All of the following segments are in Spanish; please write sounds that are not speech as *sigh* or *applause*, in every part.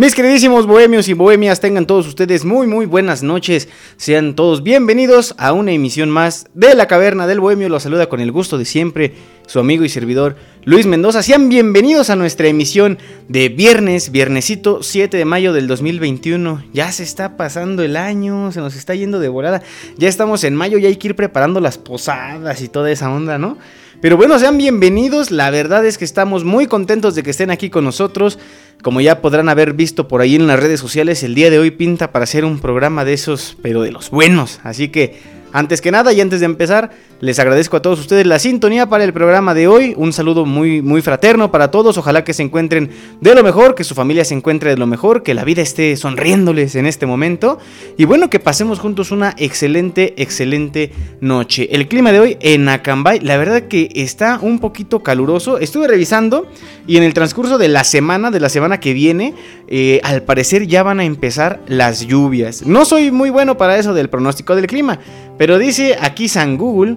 Mis queridísimos bohemios y bohemias, tengan todos ustedes muy muy buenas noches. Sean todos bienvenidos a una emisión más de La Caverna del Bohemio. Los saluda con el gusto de siempre su amigo y servidor Luis Mendoza. Sean bienvenidos a nuestra emisión de viernes, viernesito 7 de mayo del 2021. Ya se está pasando el año, se nos está yendo de volada. Ya estamos en mayo y hay que ir preparando las posadas y toda esa onda, ¿no? Pero bueno, sean bienvenidos. La verdad es que estamos muy contentos de que estén aquí con nosotros. Como ya podrán haber visto por ahí en las redes sociales, el día de hoy pinta para hacer un programa de esos, pero de los buenos. Así que antes que nada y antes de empezar, les agradezco a todos ustedes la sintonía para el programa de hoy. Un saludo muy, muy fraterno para todos. Ojalá que se encuentren de lo mejor, que su familia se encuentre de lo mejor, que la vida esté sonriéndoles en este momento. Y bueno, que pasemos juntos una excelente, excelente noche. El clima de hoy en Acambay, la verdad que está un poquito caluroso. Estuve revisando y en el transcurso de la semana, de la semana que viene, eh, al parecer ya van a empezar las lluvias. No soy muy bueno para eso del pronóstico del clima. Pero dice aquí San Google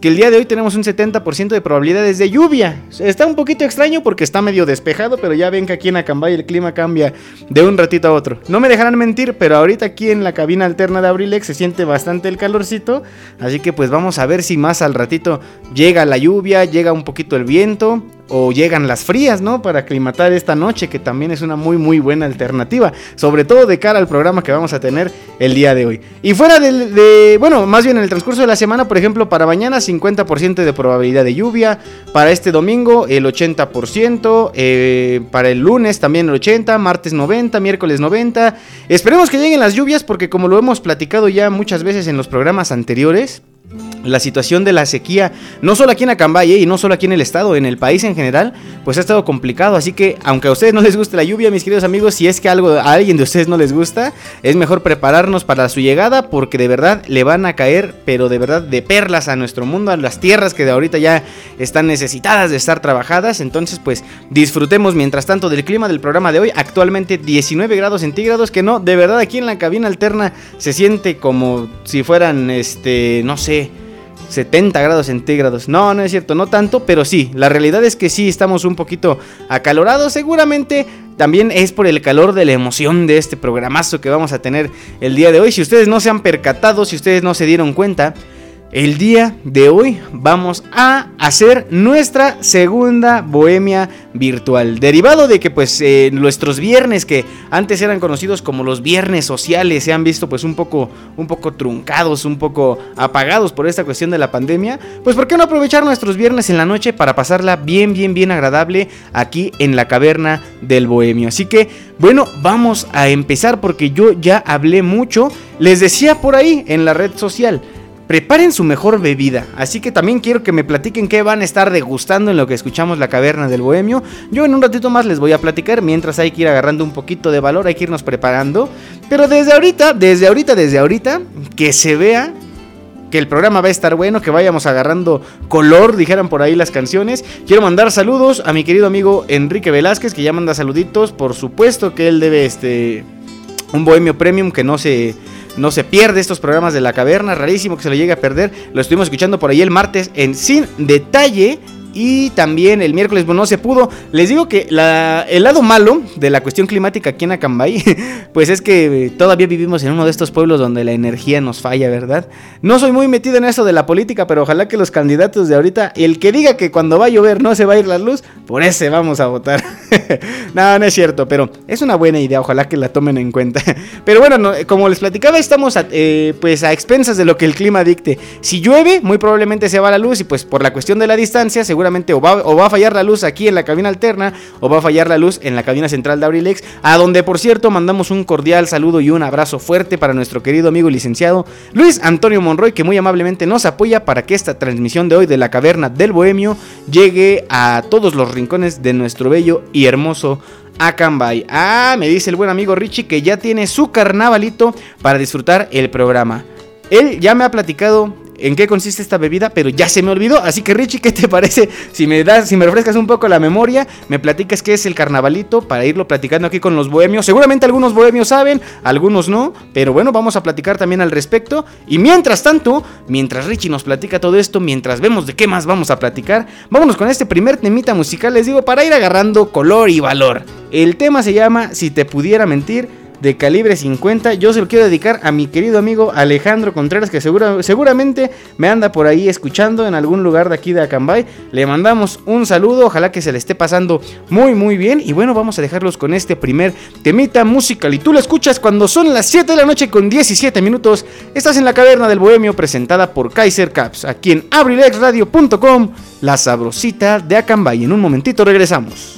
que el día de hoy tenemos un 70% de probabilidades de lluvia. Está un poquito extraño porque está medio despejado, pero ya ven que aquí en Acambay el clima cambia de un ratito a otro. No me dejarán mentir, pero ahorita aquí en la cabina alterna de Abrilex se siente bastante el calorcito, así que pues vamos a ver si más al ratito llega la lluvia, llega un poquito el viento o llegan las frías, ¿no? Para aclimatar esta noche, que también es una muy muy buena alternativa, sobre todo de cara al programa que vamos a tener el día de hoy. Y fuera de, bueno, más bien en el transcurso de la semana, por ejemplo, para mañana 50% de probabilidad de lluvia, para este domingo el 80%, eh, para el lunes también el 80%, martes 90%, miércoles 90%. Esperemos que lleguen las lluvias porque como lo hemos platicado ya muchas veces en los programas anteriores, la situación de la sequía, no solo aquí en Acambay ¿eh? y no solo aquí en el estado, en el país en general, pues ha estado complicado. Así que, aunque a ustedes no les guste la lluvia, mis queridos amigos, si es que algo a alguien de ustedes no les gusta, es mejor prepararnos para su llegada porque de verdad le van a caer, pero de verdad de perlas a nuestro mundo, a las tierras que de ahorita ya están necesitadas de estar trabajadas. Entonces, pues disfrutemos mientras tanto del clima del programa de hoy. Actualmente 19 grados centígrados, que no, de verdad aquí en la cabina alterna se siente como si fueran, este, no sé 70 grados centígrados. No, no es cierto, no tanto, pero sí, la realidad es que sí estamos un poquito acalorados. Seguramente también es por el calor de la emoción de este programazo que vamos a tener el día de hoy. Si ustedes no se han percatado, si ustedes no se dieron cuenta, el día de hoy vamos a hacer nuestra segunda bohemia virtual. Derivado de que pues eh, nuestros viernes que antes eran conocidos como los viernes sociales se han visto pues un poco, un poco truncados, un poco apagados por esta cuestión de la pandemia. Pues ¿por qué no aprovechar nuestros viernes en la noche para pasarla bien, bien, bien agradable aquí en la caverna del bohemio? Así que bueno, vamos a empezar porque yo ya hablé mucho. Les decía por ahí en la red social preparen su mejor bebida. Así que también quiero que me platiquen qué van a estar degustando en lo que escuchamos la caverna del bohemio. Yo en un ratito más les voy a platicar, mientras hay que ir agarrando un poquito de valor, hay que irnos preparando. Pero desde ahorita, desde ahorita, desde ahorita, que se vea que el programa va a estar bueno, que vayamos agarrando color, dijeran por ahí las canciones. Quiero mandar saludos a mi querido amigo Enrique Velázquez, que ya manda saluditos. Por supuesto que él debe este un bohemio premium que no se no se pierde estos programas de la caverna, rarísimo que se lo llegue a perder. Lo estuvimos escuchando por ahí el martes en Sin Detalle Y también el miércoles no se pudo. Les digo que el lado malo de la cuestión climática aquí en Acambay, *laughs* pues es que todavía vivimos en uno de estos pueblos donde la energía nos falla, ¿verdad? No soy muy metido en eso de la política, pero ojalá que los candidatos de ahorita, el que diga que cuando va a llover no se va a ir la luz, por ese vamos a votar. *laughs* no, no es cierto, pero es una buena idea, ojalá que la tomen en cuenta. *laughs* pero bueno, como les platicaba, estamos eh, pues a expensas de lo que el clima dicte. Si llueve, muy probablemente se va la luz y pues por la cuestión de la distancia, seguramente o va, a fallar la luz aquí en la cabina alterna o va a fallar la luz en la cabina central de Abrilex, a donde por cierto mandamos un cordial saludo y un abrazo fuerte para nuestro querido amigo licenciado Luis Antonio Monroy, que muy amablemente nos apoya para que esta transmisión de hoy de la caverna del Bohemio llegue a todos los rincones de nuestro bello y hermoso Acambay. Ah, me dice el buen amigo Richie que ya tiene su carnavalito para disfrutar el programa. Él ya me ha platicado en qué consiste esta bebida, pero ya se me olvidó. Así que Richie, ¿qué te parece? Si me das, si me refrescas un poco la memoria, me platicas qué es el carnavalito para irlo platicando aquí con los bohemios. Seguramente algunos bohemios saben, algunos no, pero bueno, vamos a platicar también al respecto. Y mientras tanto, mientras Richie nos platica todo esto, mientras vemos de qué más vamos a platicar, vámonos con este primer temita musical, les digo, para ir agarrando color y valor. El tema se llama Si te pudiera mentir de calibre 50. Yo se lo quiero dedicar a mi querido amigo Alejandro Contreras, que seguramente me anda por ahí escuchando en algún lugar de aquí de Acambay. Le mandamos un saludo, ojalá que se le esté pasando muy muy bien. Y bueno, vamos a dejarlos con este primer temita musical. Y tú lo escuchas cuando son las 7 de la noche con 17 minutos. Estás en la caverna del Bohemio presentada por Kaiser Caps, aquí en abrilexradio.com, la sabrosita de Acambay. En un momentito regresamos.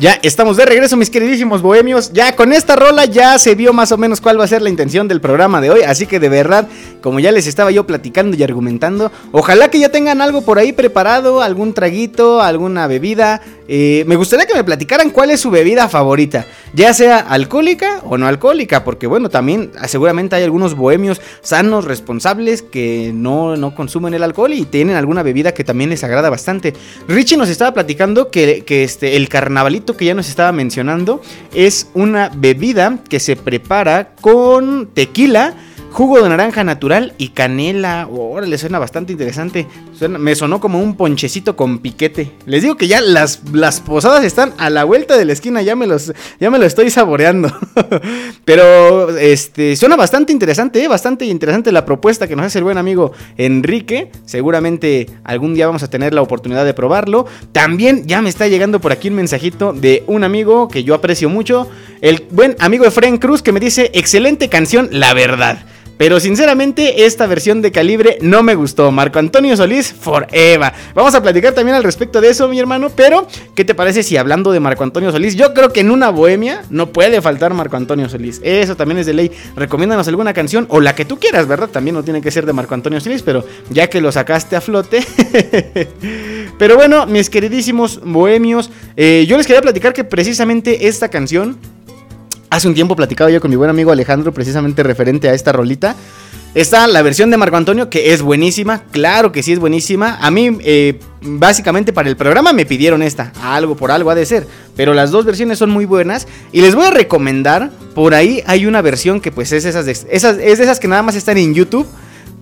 Ya estamos de regreso, mis queridísimos bohemios. Ya con esta rola ya se vio más o menos cuál va a ser la intención del programa de hoy. Así que de verdad, como ya les estaba yo platicando y argumentando, ojalá que ya tengan algo por ahí preparado, algún traguito, alguna bebida. Eh, me gustaría que me platicaran cuál es su bebida favorita, ya sea alcohólica o no alcohólica, porque bueno, también seguramente hay algunos bohemios sanos, responsables, que no, no consumen el alcohol y tienen alguna bebida que también les agrada bastante. Richie nos estaba platicando que, que este, el carnavalito que ya nos estaba mencionando es una bebida que se prepara con tequila Jugo de naranja natural y canela. Ahora le suena bastante interesante. me sonó como un ponchecito con piquete. Les digo que ya las, posadas están a la vuelta de la esquina. Ya me, los, ya me lo estoy saboreando. *laughs* Pero este, suena bastante interesante, ¿eh? bastante interesante la propuesta que nos hace el buen amigo Enrique. Seguramente algún día vamos a tener la oportunidad de probarlo. También ya me está llegando por aquí un mensajito de un amigo que yo aprecio mucho. El buen amigo Efraín Cruz que me dice, excelente canción, la verdad. Pero sinceramente esta versión de calibre no me gustó. Marco Antonio Solís, forever. Vamos a platicar también al respecto de eso, mi hermano. Pero, ¿qué te parece si hablando de Marco Antonio Solís? Yo creo que en una bohemia no puede faltar Marco Antonio Solís. Eso también es de ley. Recomiéndanos alguna canción o la que tú quieras, ¿verdad? También no tiene que ser de Marco Antonio Solís, pero ya que lo sacaste a flote. *laughs* pero bueno, mis queridísimos bohemios, eh, yo les quería platicar que precisamente esta canción Hace un tiempo platicaba yo con mi buen amigo Alejandro precisamente referente a esta rolita. Está la versión de Marco Antonio que es buenísima, claro que sí es buenísima. A mí eh, básicamente para el programa me pidieron esta, algo por algo ha de ser, pero las dos versiones son muy buenas y les voy a recomendar, por ahí hay una versión que pues es, esas esas, es de esas que nada más están en YouTube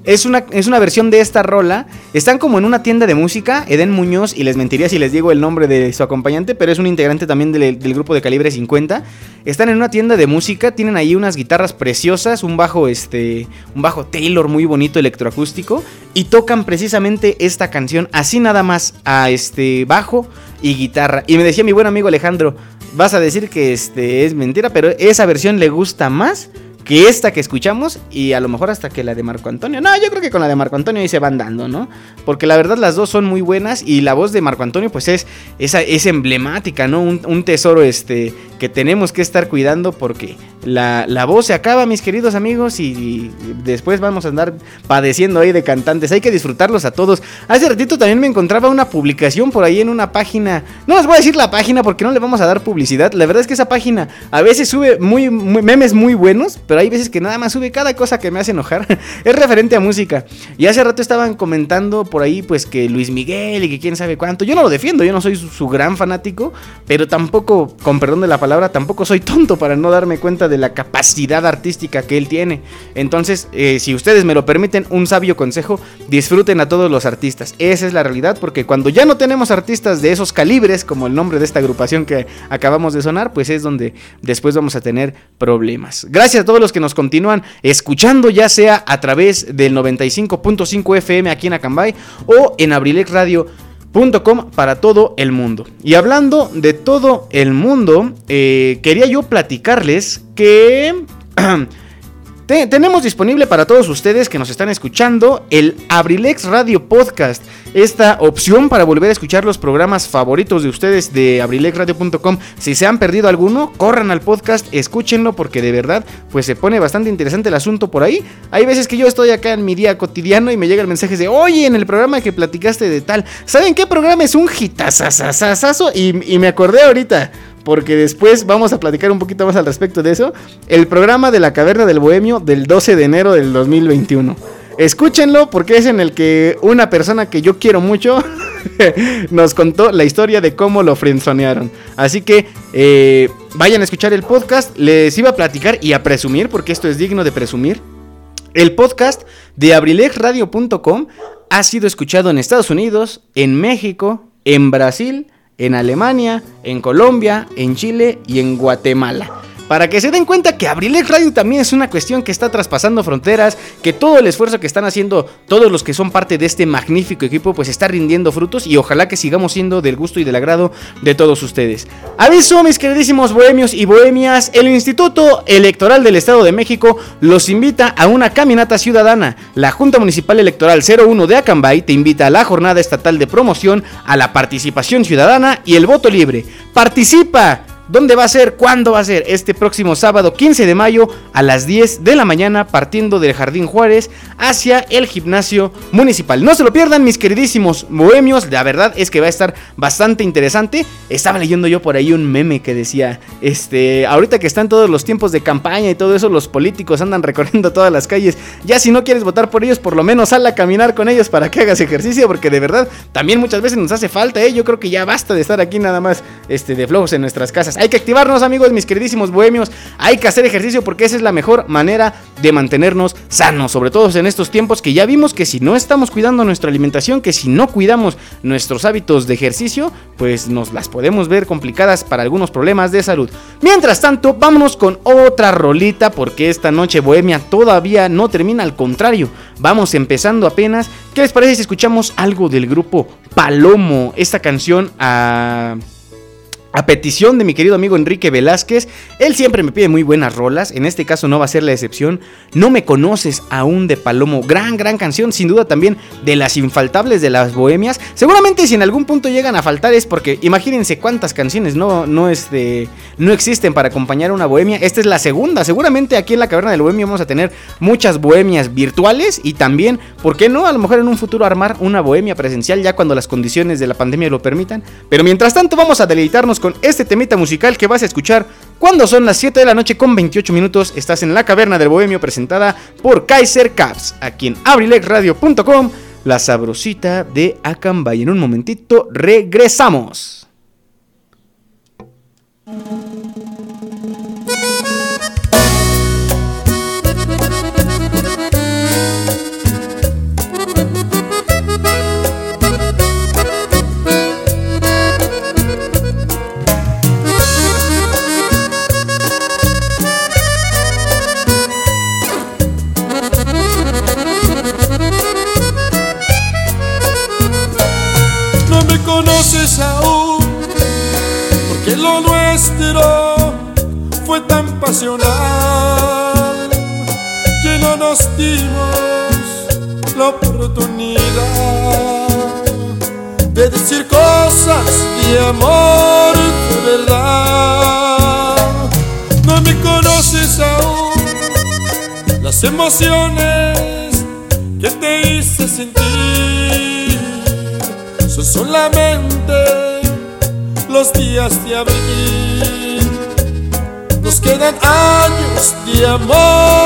es una, es una versión de esta rola. Están como en una tienda de música, Eden Muñoz, y les mentiría si les digo el nombre de su acompañante, pero es un integrante también del, grupo de calibre 50. Están en una tienda de música, tienen ahí unas guitarras preciosas, un bajo, este, un bajo Taylor muy bonito electroacústico, y tocan precisamente esta canción así nada más a este bajo y guitarra. Y me decía mi buen amigo Alejandro, vas a decir que este es mentira, pero esa versión le gusta más que esta que escuchamos y a lo mejor hasta que la de Marco Antonio. No, yo creo que con la de Marco Antonio ahí se van dando, ¿no? Porque la verdad las dos son muy buenas y la voz de Marco Antonio pues es, esa es emblemática, ¿no? Un, un tesoro este que tenemos que estar cuidando porque la, voz se acaba, mis queridos amigos, y, después vamos a andar padeciendo ahí de cantantes. Hay que disfrutarlos a todos. Hace ratito también me encontraba una publicación por ahí en una página. No les voy a decir la página porque no le vamos a dar publicidad. La verdad es que esa página a veces sube muy, memes muy buenos, hay veces que nada más sube cada cosa que me hace enojar. *laughs* es referente a música. Y hace rato estaban comentando por ahí, pues que Luis Miguel y que quién sabe cuánto. Yo no lo defiendo, yo no soy su, su gran fanático, pero tampoco, con perdón de la palabra, tampoco soy tonto para no darme cuenta de la capacidad artística que él tiene. Entonces, eh, si ustedes me lo permiten, un sabio consejo, disfruten a todos los artistas. Esa es la realidad, porque cuando ya no tenemos artistas de esos calibres, como el nombre de esta agrupación que acabamos de sonar, pues es donde después vamos a tener problemas. Gracias a todos los que nos continúan escuchando, ya sea a través del 95.5 FM aquí en Acambay o en Abrilex Radio para todo el mundo. Y hablando de todo el mundo, eh, quería yo platicarles que *clears throat* tenemos disponible para todos ustedes que nos están escuchando el Abrilex Radio Podcast. Esta opción para volver a escuchar los programas favoritos de ustedes de abrilexradio.com. Si se han perdido alguno, corran al podcast, escúchenlo porque de verdad pues se pone bastante interesante el asunto por ahí. Hay veces que yo estoy acá en mi día cotidiano y me llega el mensaje de, oye, en el programa que platicaste de tal, ¿saben qué programa es un hitazazazazo? Y, y me acordé ahorita porque después vamos a platicar un poquito más al respecto de eso. El programa de la Caverna del Bohemio del 12 de enero del 2021. Escúchenlo porque es en el que una persona que yo quiero mucho *laughs* nos contó la historia de cómo lo frenzonearon. Así que eh, vayan a escuchar el podcast. Les iba a platicar y a presumir, porque esto es digno de presumir. El podcast de abrilexradio.com ha sido escuchado en Estados Unidos, en México, en Brasil, en Alemania, en Colombia, en Chile y en Guatemala. Para que se den cuenta que Abrilex Radio también es una cuestión que está traspasando fronteras, que todo el esfuerzo que están haciendo todos los que son parte de este magnífico equipo pues está rindiendo frutos y ojalá que sigamos siendo del gusto y del agrado de todos ustedes. Aviso, mis queridísimos bohemios y bohemias, el Instituto Electoral del Estado de México los invita a una caminata ciudadana. La Junta Municipal Electoral 01 de Acambay te invita a la jornada estatal de promoción a la participación ciudadana y el voto libre. ¡Participa! ¿Dónde va a ser? ¿Cuándo va a ser? Este próximo sábado 15 de mayo a las 10 de la mañana partiendo del Jardín Juárez hacia el gimnasio municipal. No se lo pierdan mis queridísimos bohemios, la verdad es que va a estar bastante interesante. Estaba leyendo yo por ahí un meme que decía, este, ahorita que están todos los tiempos de campaña y todo eso, los políticos andan recorriendo todas las calles. Ya si no quieres votar por ellos, por lo menos sal a caminar con ellos para que hagas ejercicio, porque de verdad también muchas veces nos hace falta, ¿eh? Yo creo que ya basta de estar aquí nada más este, de flojos en nuestras casas. Hay que activarnos, amigos, mis queridísimos bohemios. Hay que hacer ejercicio porque esa es la mejor manera de mantenernos sanos, sobre todo en estos tiempos que ya vimos que si no estamos cuidando nuestra alimentación, que si no cuidamos nuestros hábitos de ejercicio, pues nos las podemos ver complicadas para algunos problemas de salud. Mientras tanto, vámonos con otra rolita porque esta noche bohemia todavía no termina, al contrario, vamos empezando apenas. ¿Qué les parece si escuchamos algo del grupo Palomo? Esta canción a... A petición de mi querido amigo Enrique Velázquez, él siempre me pide muy buenas rolas, en este caso no va a ser la excepción. No me conoces aún de Palomo, gran, gran canción, sin duda también de las infaltables de las bohemias. Seguramente si en algún punto llegan a faltar es porque imagínense cuántas canciones no, no, este, no existen para acompañar a una bohemia. Esta es la segunda, seguramente aquí en la Caverna del Bohemio vamos a tener muchas bohemias virtuales y también, ¿por qué no? A lo mejor en un futuro armar una bohemia presencial ya cuando las condiciones de la pandemia lo permitan. Pero mientras tanto vamos a deleitarnos con este temita musical que vas a escuchar cuando son las 7 de la noche con 28 minutos. Estás en la caverna del bohemio presentada por Kaiser Caps, aquí en abrilexradio.com, la sabrosita de Acambay. En un momentito regresamos. De amor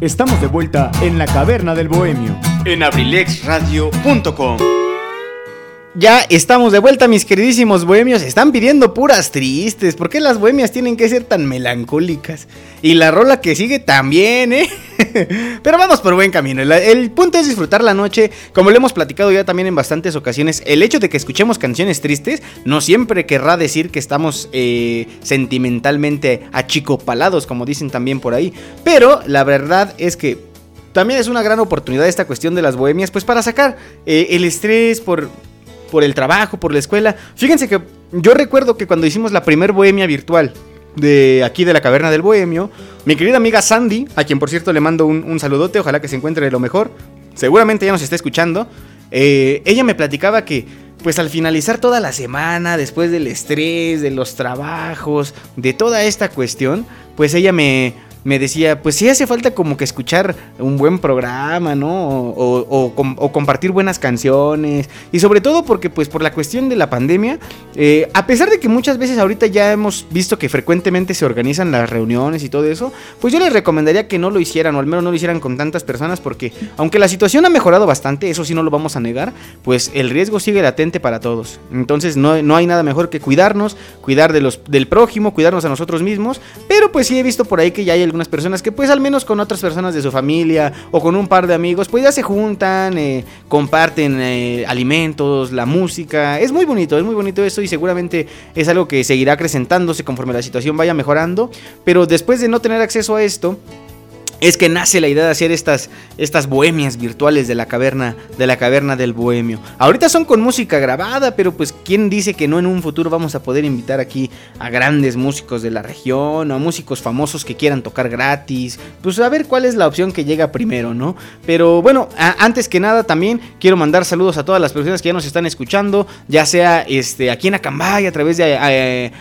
Estamos de vuelta en la caverna del bohemio. En abrilexradio.com. Ya estamos de vuelta, mis queridísimos bohemios. Están pidiendo puras tristes. ¿Por qué las bohemias tienen que ser tan melancólicas? Y la rola que sigue también, ¿eh? *laughs* Pero vamos por buen camino. El, punto es disfrutar la noche. Como lo hemos platicado ya también en bastantes ocasiones, el hecho de que escuchemos canciones tristes no siempre querrá decir que estamos eh, sentimentalmente achicopalados, como dicen también por ahí. Pero la verdad es que también es una gran oportunidad esta cuestión de las bohemias, pues para sacar eh, el estrés por por el trabajo, por la escuela. Fíjense que yo recuerdo que cuando hicimos la primer bohemia virtual de aquí de la caverna del bohemio, mi querida amiga Sandy, a quien por cierto le mando un, un saludote, ojalá que se encuentre de lo mejor, seguramente ya nos está escuchando, eh, ella me platicaba que pues al finalizar toda la semana, después del estrés, de los trabajos, de toda esta cuestión, pues ella me, me decía, pues sí hace falta como que escuchar un buen programa, ¿no? O, o, o, compartir buenas canciones. Y sobre todo porque pues por la cuestión de la pandemia, eh, a pesar de que muchas veces ahorita ya hemos visto que frecuentemente se organizan las reuniones y todo eso, pues yo les recomendaría que no lo hicieran, o al menos no lo hicieran con tantas personas, porque aunque la situación ha mejorado bastante, eso sí no lo vamos a negar, pues el riesgo sigue latente para todos. Entonces no, no hay nada mejor que cuidarnos, cuidar de los, del prójimo, cuidarnos a nosotros mismos, pero pues sí he visto por ahí que ya hay algunas personas que pues al menos con otras personas de su familia o con un par de amigos pues ya se juntan, eh, comparten eh, alimentos, la música, es muy bonito, es muy bonito eso y seguramente es algo que seguirá acrecentándose conforme la situación vaya mejorando, pero después de no tener acceso a esto, es que nace la idea de hacer estas, estas bohemias virtuales de la caverna de la caverna del bohemio. Ahorita son con música grabada, pero pues quién dice que no en un futuro vamos a poder invitar aquí a grandes músicos de la región a músicos famosos que quieran tocar gratis. Pues a ver cuál es la opción que llega primero, ¿no? Pero bueno, antes que nada también quiero mandar saludos a todas las personas que ya nos están escuchando, ya sea este aquí en Acambay a través de eh,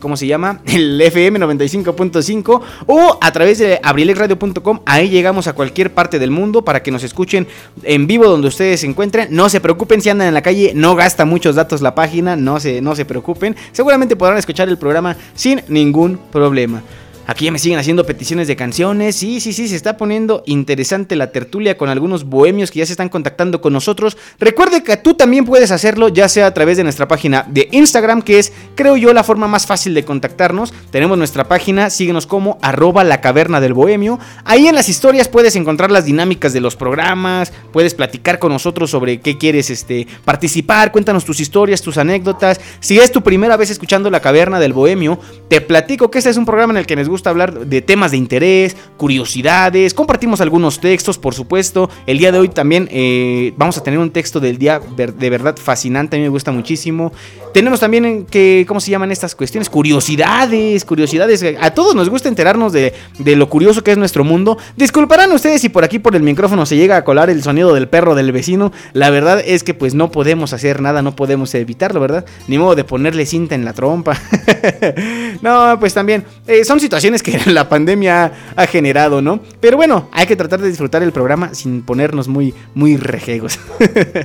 ¿cómo se llama? *laughs* El FM 95.5 o a través de abrilexradio.com. Ahí llegamos a cualquier parte del mundo para que nos escuchen en vivo donde ustedes se encuentren. No se preocupen si andan en la calle, no gasta muchos datos la página, no se, no se preocupen. Seguramente podrán escuchar el programa sin ningún problema. Aquí ya me siguen haciendo peticiones de canciones. Sí, sí, sí, se está poniendo interesante la tertulia con algunos bohemios que ya se están contactando con nosotros. Recuerde que tú también puedes hacerlo, ya sea a través de nuestra página de Instagram, que es, creo yo, la forma más fácil de contactarnos. Tenemos nuestra página, síguenos como arroba la caverna del bohemio. Ahí en las historias puedes encontrar las dinámicas de los programas, puedes platicar con nosotros sobre qué quieres este, participar, cuéntanos tus historias, tus anécdotas. Si es tu primera vez escuchando la caverna del bohemio, te platico que este es un programa en el que nos gusta hablar de temas de interés, curiosidades, compartimos algunos textos, por supuesto. El día de hoy también eh, vamos a tener un texto del día de verdad fascinante, a mí me gusta muchísimo. Tenemos también que, ¿cómo se llaman estas cuestiones? Curiosidades, curiosidades. A todos nos gusta enterarnos de, de lo curioso que es nuestro mundo. Disculparán ustedes si por aquí por el micrófono se llega a colar el sonido del perro del vecino. La verdad es que pues no podemos hacer nada, no podemos evitarlo, ¿verdad? Ni modo de ponerle cinta en la trompa. *laughs* no, pues también eh, son situaciones que *laughs* la pandemia ha generado, ¿no? Pero bueno, hay que tratar de disfrutar el programa sin ponernos muy, muy rejegos.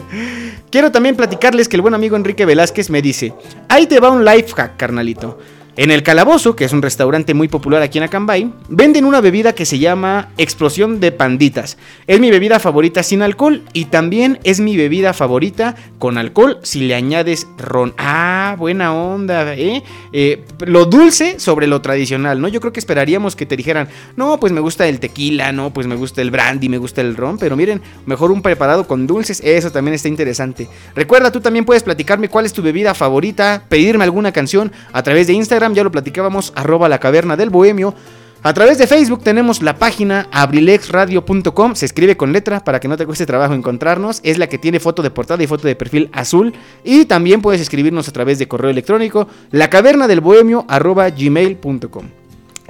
*laughs* Quiero también platicarles que el buen amigo Enrique Velázquez me dice, ahí te va un life hack, carnalito. En el Calabozo, que es un restaurante muy popular aquí en Acambay, venden una bebida que se llama Explosión de Panditas. Es mi bebida favorita sin alcohol y también es mi bebida favorita con alcohol si le añades ron. Ah, buena onda, ¿eh? eh lo dulce sobre lo tradicional, ¿no? Yo creo que esperaríamos que te dijeran, no, pues me gusta el tequila, no, pues me gusta el brandy, me gusta el ron, pero miren, mejor un preparado con dulces, eso también está interesante. Recuerda, tú también puedes platicarme cuál es tu bebida favorita, pedirme alguna canción a través de Instagram ya lo platicábamos, arroba la caverna del bohemio. A través de Facebook tenemos la página abrilexradio.com, se escribe con letra para que no te cueste trabajo encontrarnos, es la que tiene foto de portada y foto de perfil azul. Y también puedes escribirnos a través de correo electrónico la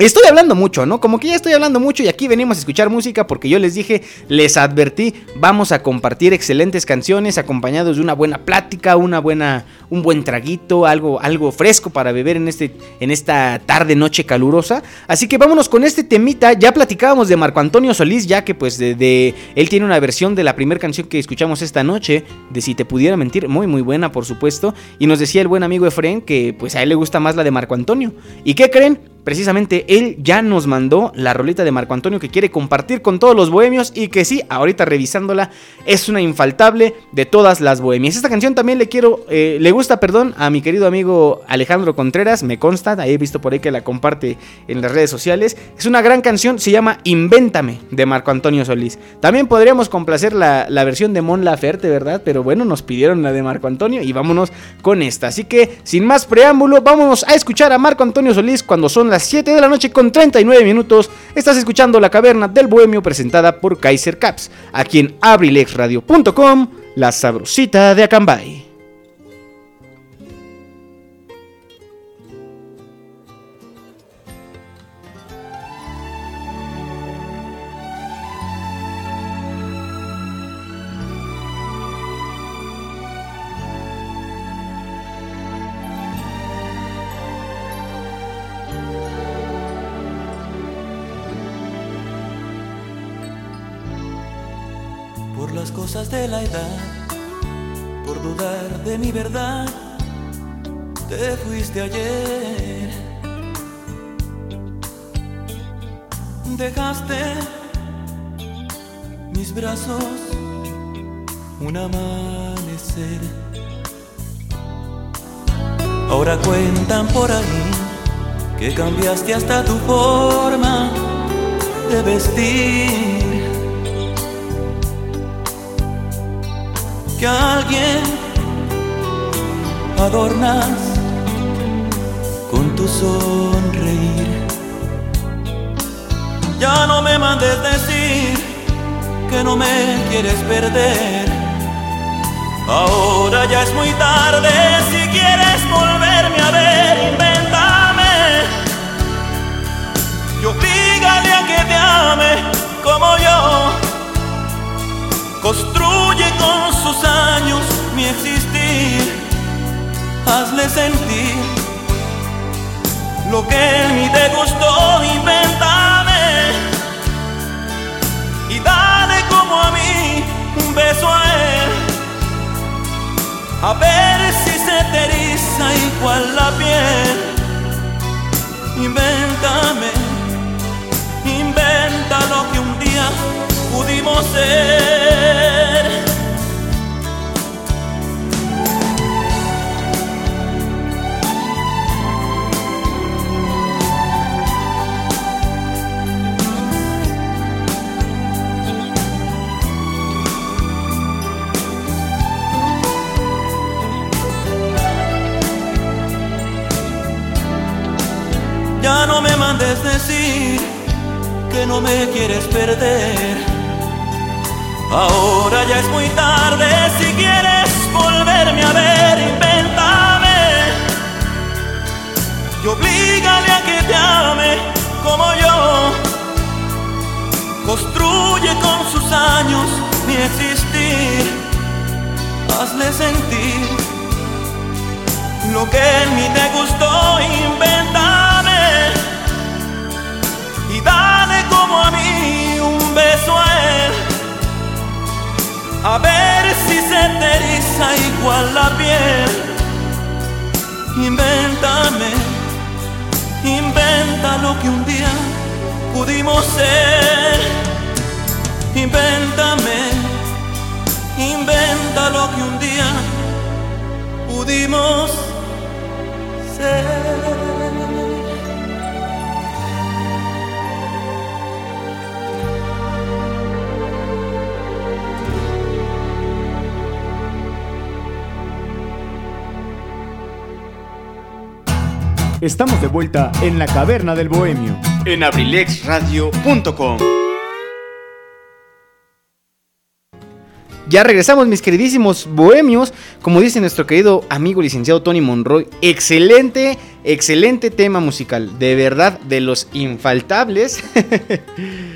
Estoy hablando mucho, ¿no? Como que ya estoy hablando mucho y aquí venimos a escuchar música porque yo les dije, les advertí, vamos a compartir excelentes canciones acompañados de una buena plática, una buena, un buen traguito, algo, algo fresco para beber en, este, en esta tarde noche calurosa. Así que vámonos con este temita. Ya platicábamos de Marco Antonio Solís, ya que pues de, él tiene una versión de la primera canción que escuchamos esta noche, de Si te pudiera mentir, muy muy buena por supuesto. Y nos decía el buen amigo Efren que pues a él le gusta más la de Marco Antonio. ¿Y qué creen? Precisamente él ya nos mandó la rolita de Marco Antonio que quiere compartir con todos los bohemios y que sí, ahorita revisándola es una infaltable de todas las bohemias. Esta canción también le quiero, eh, le gusta, perdón, a mi querido amigo Alejandro Contreras, me consta, ahí he visto por ahí que la comparte en las redes sociales. Es una gran canción, se llama Invéntame de Marco Antonio Solís. También podríamos complacer la, la versión de Mon Laferte, ¿verdad? Pero bueno, nos pidieron la de Marco Antonio y vámonos con esta. Así que sin más preámbulo, vámonos a escuchar a Marco Antonio Solís cuando son las 7 de la noche con 39 minutos. Estás escuchando La Caverna del Bohemio presentada por Kaiser Caps, aquí en abrilexradio.com, la sabrosita de Acambay. La edad, por dudar de mi verdad, te fuiste ayer. Dejaste mis brazos un amanecer. Ahora cuentan por ahí que cambiaste hasta tu forma de vestir. Que alguien adornas con tu sonreír. Ya no me mandes decir que no me quieres perder. Ahora ya es muy tarde si quieres volverme a ver, invéntame. Y obligale a que te ame como yo. Construye con sus años mi existir. Hazle sentir lo que en mí te gustó. Invéntame y dale como a mí un beso a él. A ver si se te eriza igual la piel. Invéntame, inventa lo que un día pudimos ser. Ya no me mandes decir que no me quieres perder. Ahora ya es muy tarde si quieres volverme a ver, invéntame. Y oblígale a que te ame como yo. Construye con sus años mi existir. Hazle sentir lo que en mí te gustó, invéntame. A ver si se te igual la piel. Invéntame, inventa lo que un día pudimos ser. Invéntame, inventa lo que un día pudimos ser. Estamos de vuelta en la caverna del bohemio. En abrilexradio.com. Ya regresamos, mis queridísimos bohemios. Como dice nuestro querido amigo licenciado Tony Monroy, excelente, excelente tema musical. De verdad, de los infaltables. *laughs*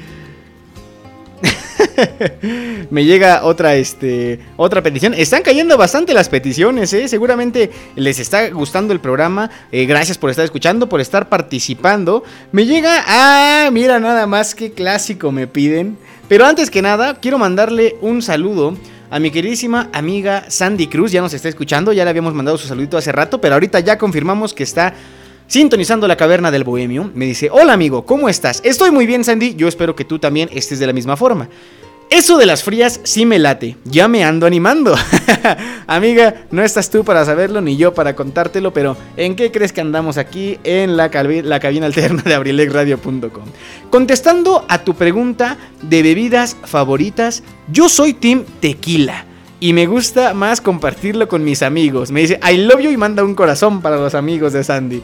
*laughs* Me llega otra, este, otra petición. Están cayendo bastante las peticiones, ¿eh? Seguramente les está gustando el programa. Eh, gracias por estar escuchando, por estar participando. Me llega, ah, mira nada más que clásico me piden. Pero antes que nada, quiero mandarle un saludo a mi queridísima amiga Sandy Cruz. Ya nos está escuchando, ya le habíamos mandado su saludito hace rato, pero ahorita ya confirmamos que está sintonizando la caverna del bohemio. Me dice, hola amigo, ¿cómo estás? Estoy muy bien Sandy, yo espero que tú también estés de la misma forma. Eso de las frías sí me late, ya me ando animando. *laughs* Amiga, no estás tú para saberlo ni yo para contártelo, pero ¿en qué crees que andamos aquí en la, cabina alterna de abrilexradio.com? Contestando a tu pregunta de bebidas favoritas, yo soy Team Tequila. Y me gusta más compartirlo con mis amigos. Me dice, I love you y manda un corazón para los amigos de Sandy.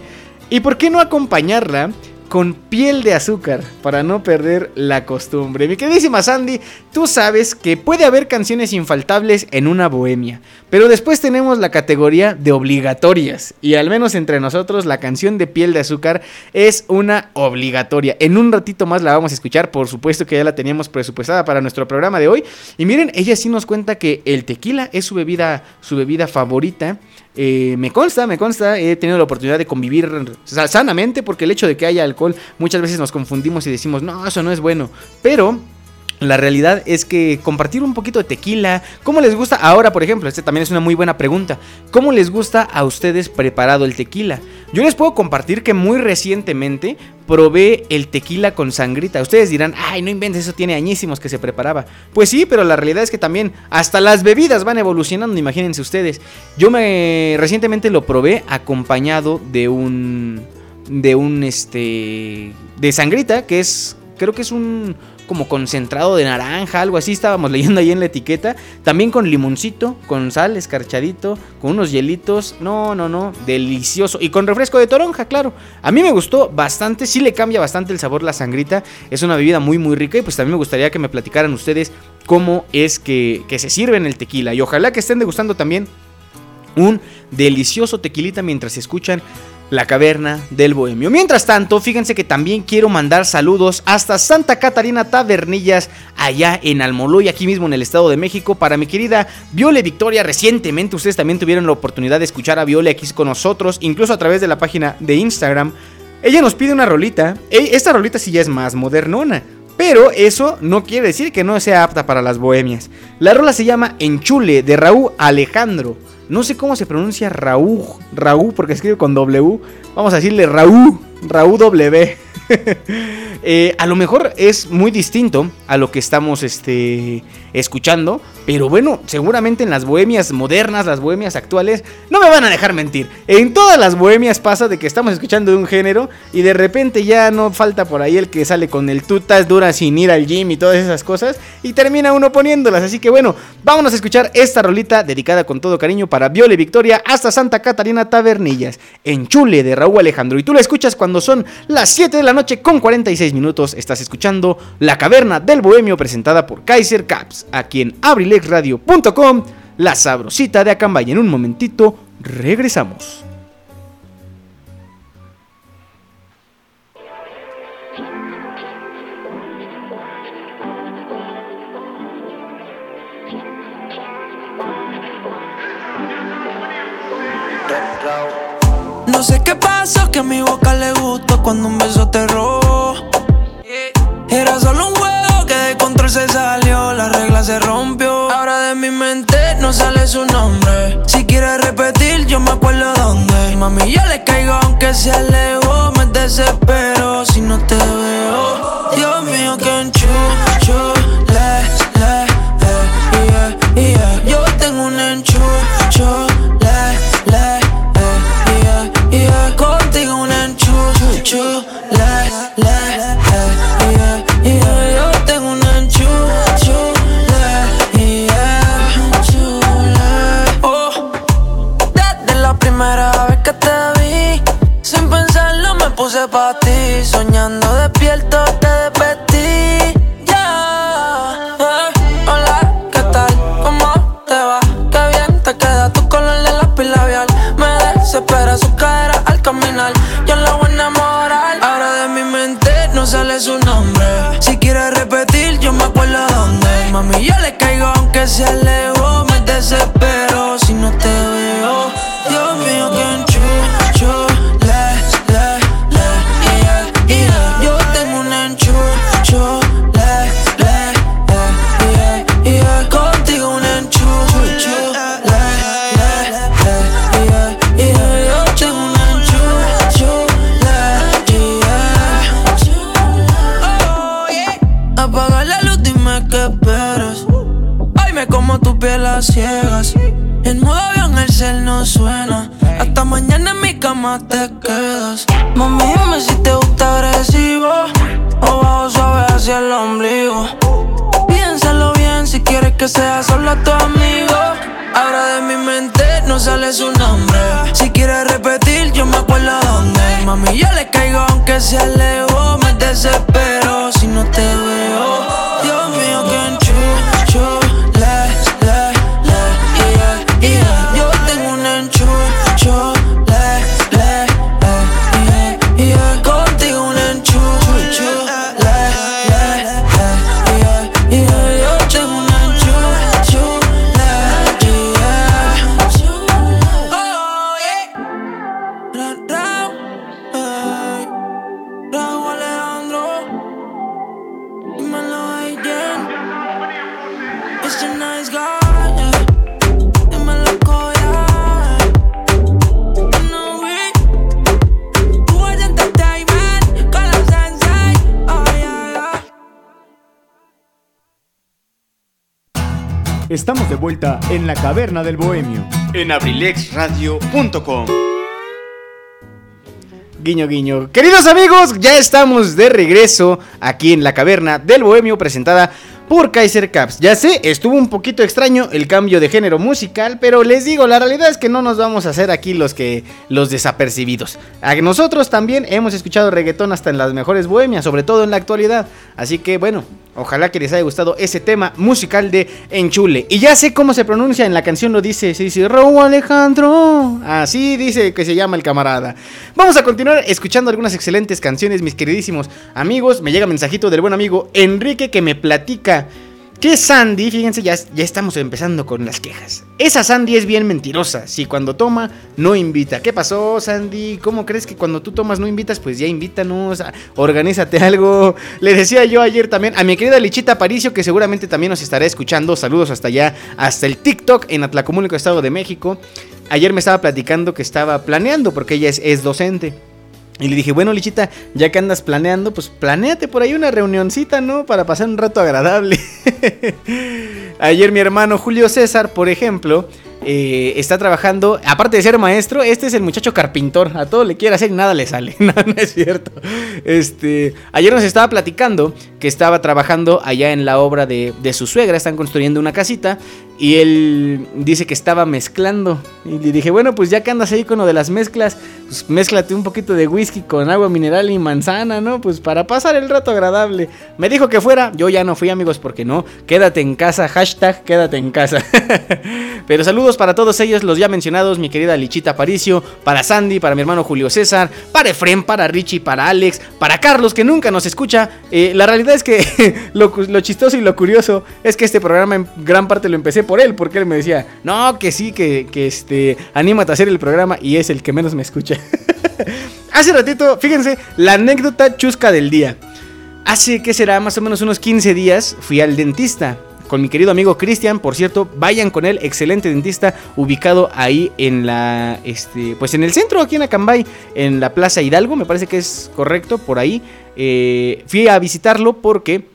¿Y por qué no acompañarla con piel de azúcar para no perder la costumbre. Mi queridísima Sandy, tú sabes que puede haber canciones infaltables en una bohemia, pero después tenemos la categoría de obligatorias y al menos entre nosotros la canción de piel de azúcar es una obligatoria. En un ratito más la vamos a escuchar, por supuesto que ya la teníamos presupuestada para nuestro programa de hoy y miren, ella sí nos cuenta que el tequila es su bebida su bebida favorita eh, me consta, me consta, he tenido la oportunidad de convivir sanamente porque el hecho de que haya alcohol muchas veces nos confundimos y decimos, no, eso no es bueno. Pero la realidad es que compartir un poquito de tequila, ¿cómo les gusta? Ahora, por ejemplo, este también es una muy buena pregunta. ¿Cómo les gusta a ustedes preparado el tequila? Yo les puedo compartir que muy recientemente probé el tequila con sangrita. Ustedes dirán, ay, no inventes, eso tiene añísimos que se preparaba. Pues sí, pero la realidad es que también hasta las bebidas van evolucionando, imagínense ustedes. Yo me recientemente lo probé acompañado de un de un este de sangrita, que es creo que es un como concentrado de naranja, algo así estábamos *laughs* leyendo ahí en la etiqueta. También con limoncito, con sal, escarchadito, con unos hielitos. No, no, no, delicioso. Y con refresco de toronja, claro. A mí me gustó bastante, sí le cambia bastante el sabor la sangrita. Es una bebida muy, muy rica y pues también me gustaría que me platicaran ustedes cómo es que, que se sirve en el tequila. Y ojalá que estén degustando también un delicioso tequilita mientras escuchan la caverna del bohemio. Mientras tanto, fíjense que también quiero mandar saludos hasta Santa Catarina Tabernillas, allá en Almoloy, aquí mismo en el Estado de México, para mi querida Viole Victoria. Recientemente ustedes también tuvieron la oportunidad de escuchar a Viole aquí con nosotros, incluso a través de la página de Instagram. Ella nos pide una rolita. Esta rolita sí ya es más modernona. Pero eso no quiere decir que no sea apta para las bohemias. La rola se llama Enchule de Raúl Alejandro. No sé cómo se pronuncia Raúl, Raúl, porque escribe con W. Vamos a decirle Raúl, Raúl W. *laughs* Eh, a lo mejor es muy distinto a lo que estamos este, escuchando, pero bueno, seguramente en las bohemias modernas, las bohemias actuales, no me van a dejar mentir. En todas las bohemias pasa de que estamos escuchando de un género y de repente ya no falta por ahí el que sale con el tutas dura sin ir al gym y todas esas cosas y termina uno poniéndolas. Así que bueno, vámonos a escuchar esta rolita dedicada con todo cariño para Viole Victoria hasta Santa Catarina Tabernillas, en Chule de Raúl Alejandro. Y tú la escuchas cuando son las 7 de la noche con 46 minutos estás escuchando La Caverna del Bohemio presentada por Kaiser Caps, aquí en abrilexradio.com, la sabrosita de Acambay. En un momentito regresamos. En abrilexradio.com. Guiño, guiño. Queridos amigos, ya estamos de regreso aquí en la caverna del Bohemio presentada por Kaiser Caps. Ya sé, estuvo un poquito extraño el cambio de género musical, pero les digo, la realidad es que no nos vamos a hacer aquí los que los desapercibidos. Nosotros también hemos escuchado reggaetón hasta en las mejores bohemias, sobre todo en la actualidad. Así que bueno, ojalá que les haya gustado ese tema musical de Enchule. Y ya sé cómo se pronuncia en la canción, lo dice, se dice Raúl Alejandro. Así dice que se llama el camarada. Vamos a continuar escuchando algunas excelentes canciones, mis queridísimos amigos. Me llega mensajito del buen amigo Enrique que me platica que Sandy, fíjense, ya, ya estamos empezando con las quejas. Esa Sandy es bien mentirosa. Si cuando toma, no invita. ¿Qué pasó, Sandy? ¿Cómo crees que cuando tú tomas no invitas? Pues ya invítanos. Organízate algo. Le decía yo ayer también a mi querida Lichita Paricio, que seguramente también nos estará escuchando. Saludos hasta allá, hasta el TikTok en Atlacomúnico, Estado de México. Ayer me estaba platicando que estaba planeando, porque ella es, es docente. Y le dije, bueno, Lichita, ya que andas planeando, pues planéate por ahí una reunioncita, ¿no? Para pasar un rato agradable. *laughs* Ayer mi hermano Julio César, por ejemplo, eh, está trabajando, aparte de ser maestro, este es el muchacho carpintor, a todo le quiere hacer y nada le sale, *laughs* no, no es cierto. Este, ayer nos estaba platicando que estaba trabajando allá en la obra de, de su suegra, están construyendo una casita y él dice que estaba mezclando. Y le dije, bueno, pues ya que andas ahí con lo de las mezclas, pues un poquito de whisky con agua mineral y manzana, ¿no? Pues para pasar el rato agradable. Me dijo que fuera, yo ya no fui amigos porque no. Quédate en casa, hashtag quédate en casa. *laughs* Pero saludos para todos ellos, los ya mencionados, mi querida Lichita Paricio, para Sandy, para mi hermano Julio César, para Efrem, para Richie, para Alex, para Carlos, que nunca nos escucha. Eh, la realidad es que *laughs* lo, lo chistoso y lo curioso es que este programa en gran parte lo empecé por él, porque él me decía, no, que sí, que, que este, anímate a hacer el programa y es el que menos me escucha. *laughs* Hace ratito, fíjense, la anécdota chusca del día. Hace, ¿qué será? Más o menos unos 15 días fui al dentista con mi querido amigo Cristian, por cierto, vayan con él, excelente dentista, ubicado ahí en la, este, pues en el centro, aquí en Acambay, en la Plaza Hidalgo, me parece que es correcto, por ahí. Eh, fui a visitarlo porque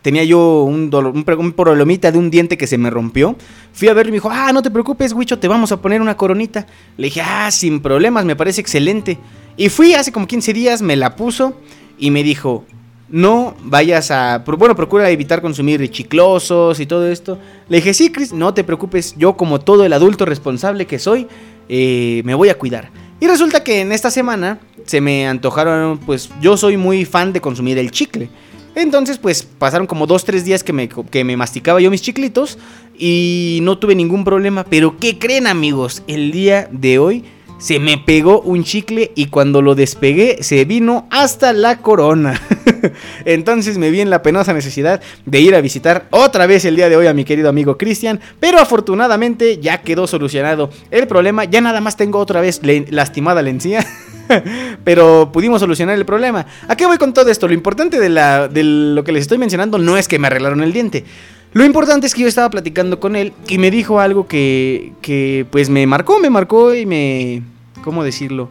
tenía yo un, dolor, un, problemita de un diente que se me rompió. Fui a verlo y me dijo, ah, no te preocupes, Huicho, te vamos a poner una coronita. Le dije, ah, sin problemas, me parece excelente. Y fui hace como 15 días, me la puso y me dijo, no vayas a... Bueno, procura evitar consumir chiclosos y todo esto. Le dije, sí, Chris, no te preocupes, yo como todo el adulto responsable que soy, eh, me voy a cuidar. Y resulta que en esta semana se me antojaron, pues yo soy muy fan de consumir el chicle. Entonces, pues pasaron como dos, tres días que me, que me masticaba yo mis chiclitos y no tuve ningún problema. Pero, ¿qué creen amigos? El día de hoy se me pegó un chicle y cuando lo despegué se vino hasta la corona. *laughs* Entonces me vi en la penosa necesidad de ir a visitar otra vez el día de hoy a mi querido amigo Cristian, pero afortunadamente ya quedó solucionado el problema, ya nada más tengo otra vez lastimada la encía. *laughs* Pero pudimos solucionar el problema. ¿A qué voy con todo esto? Lo importante de, lo que les estoy mencionando no es que me arreglaron el diente. Lo importante es que yo estaba platicando con él y me dijo algo que, que pues me marcó, me marcó y me... ¿Cómo decirlo?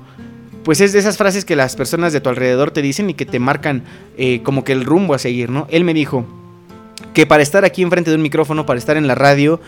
Pues es de esas frases que las personas de tu alrededor te dicen y que te marcan eh, como que el rumbo a seguir, ¿no? Él me dijo que para estar aquí enfrente de un micrófono, para estar en la radio,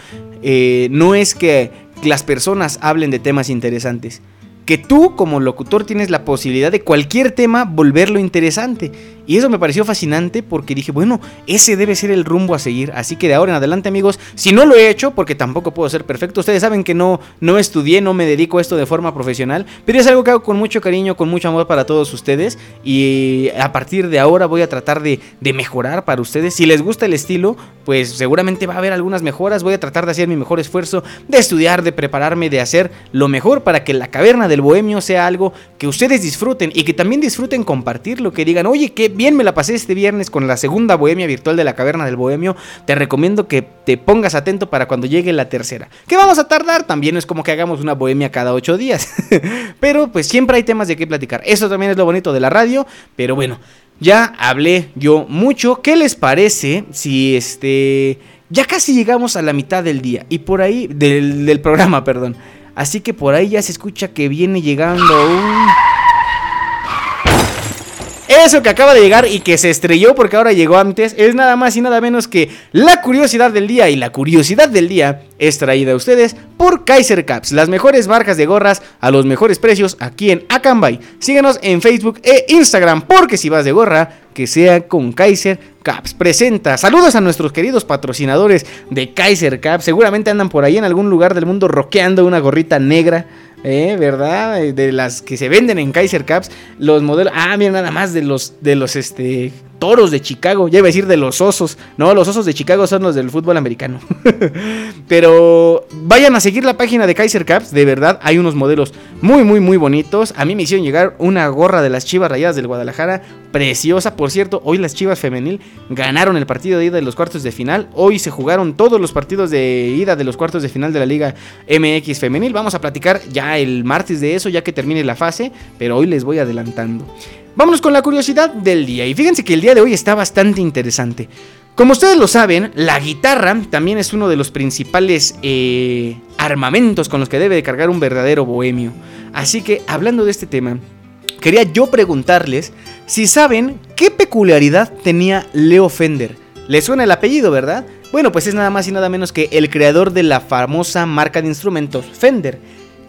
eh, no es que las personas hablen de temas interesantes, que tú como locutor tienes la posibilidad de cualquier tema volverlo interesante. Y eso me pareció fascinante porque dije, bueno, ese debe ser el rumbo a seguir. Así que de ahora en adelante, amigos, si no lo he hecho, porque tampoco puedo ser perfecto, ustedes saben que no, no estudié, no me dedico a esto de forma profesional, pero es algo que hago con mucho cariño, con mucho amor para todos ustedes. Y a partir de ahora voy a tratar de, de mejorar para ustedes. Si les gusta el estilo, pues seguramente va a haber algunas mejoras. Voy a tratar de hacer mi mejor esfuerzo, de estudiar, de prepararme, de hacer lo mejor para que la caverna del bohemio sea algo que ustedes disfruten y que también disfruten compartirlo, que digan, oye, qué bien me la pasé este viernes con la segunda bohemia virtual de la Caverna del Bohemio. Te recomiendo que te pongas atento para cuando llegue la tercera. Que vamos a tardar, también es como que hagamos una bohemia cada ocho días. *laughs* pero pues siempre hay temas de qué platicar. Eso también es lo bonito de la radio. Pero bueno, ya hablé yo mucho. ¿Qué les parece si este... Ya casi llegamos a la mitad del día y por ahí, del, del programa, perdón. Así que por ahí ya se escucha que viene llegando un... Eso que acaba de llegar y que se estrelló porque ahora llegó antes es nada más y nada menos que la curiosidad del día. Y la curiosidad del día es traída a ustedes por Kaiser Caps, las mejores marcas de gorras a los mejores precios aquí en Akanbay. Síguenos en Facebook e Instagram porque si vas de gorra, que sea con Kaiser Caps. Presenta. Saludos a nuestros queridos patrocinadores de Kaiser Caps. Seguramente andan por ahí en algún lugar del mundo roqueando una gorrita negra ¿Eh? ¿Verdad? De las que se venden en Kaiser Caps. Los modelos. Ah, mira, nada más de los. De los este toros de Chicago. Ya iba a decir de los osos. No, los osos de Chicago son los del fútbol americano. *laughs* Pero vayan a seguir la página de Kaiser Caps. De verdad, hay unos modelos muy, muy, muy bonitos. A mí me hicieron llegar una gorra de las chivas rayadas del Guadalajara. Preciosa, por cierto. Hoy las chivas femenil ganaron el partido de ida de los cuartos de final. Hoy se jugaron todos los partidos de ida de los cuartos de final de la Liga MX femenil. Vamos a platicar ya el martes de eso, ya que termine la fase. Pero hoy les voy adelantando. Vámonos con la curiosidad del día. Y fíjense que el día de hoy está bastante interesante. Como ustedes lo saben, la guitarra también es uno de los principales eh, armamentos con los que debe de cargar un verdadero bohemio. Así que, hablando de este tema, quería yo preguntarles si saben qué peculiaridad tenía Leo Fender. ¿Le suena el apellido, verdad? Bueno, pues es nada más y nada menos que el creador de la famosa marca de instrumentos Fender.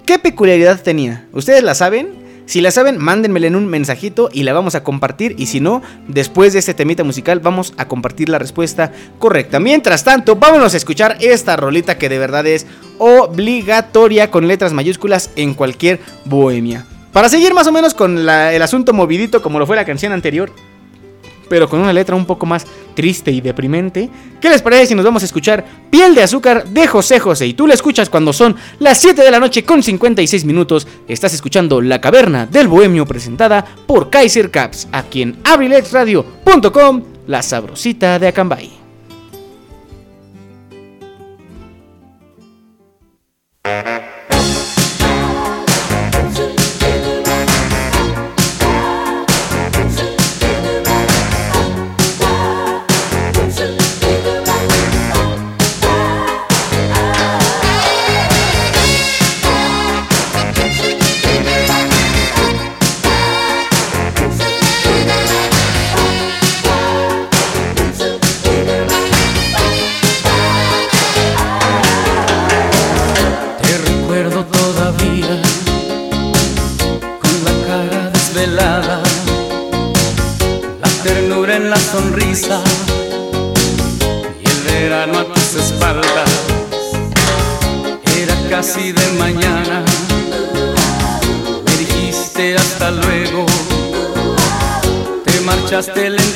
¿Qué peculiaridad tenía? ¿Ustedes la saben? Si la saben, mándenmela en un mensajito y la vamos a compartir. Y si no, después de este temita musical, vamos a compartir la respuesta correcta. Mientras tanto, vámonos a escuchar esta rolita que de verdad es obligatoria con letras mayúsculas en cualquier bohemia. Para seguir más o menos con el asunto movidito como lo fue la canción anterior, pero con una letra un poco más triste y deprimente. ¿Qué les parece si nos vamos a escuchar Piel de Azúcar de José José? Y tú la escuchas cuando son las 7 de la noche con 56 minutos. Estás escuchando La Caverna del Bohemio presentada por Kaiser Caps, aquí en abrilexradio.com, la sabrosita de Acambay. *laughs* te marchaste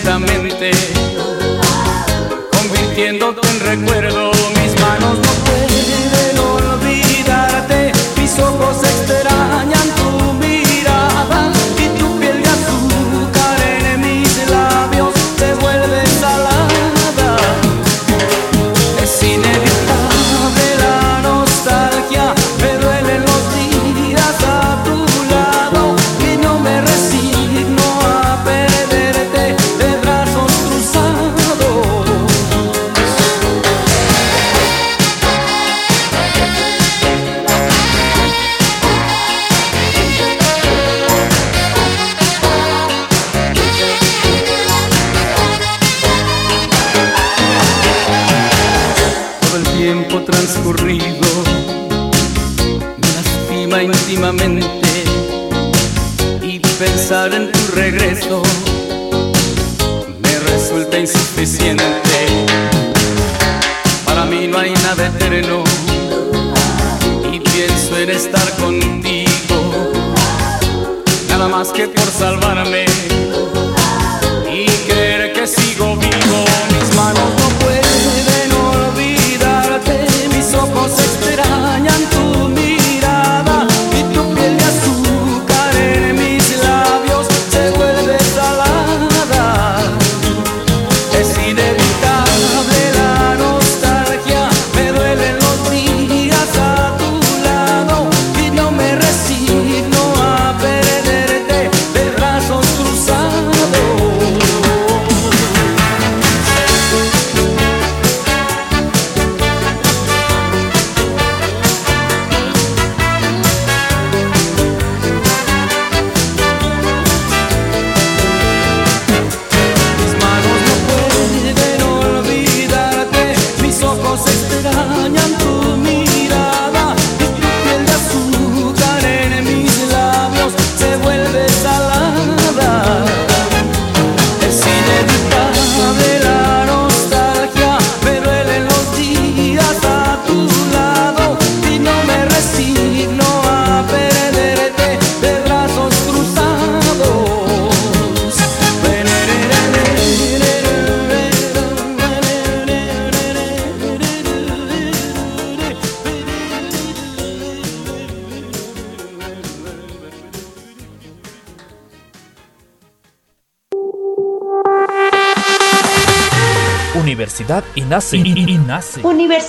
INACE.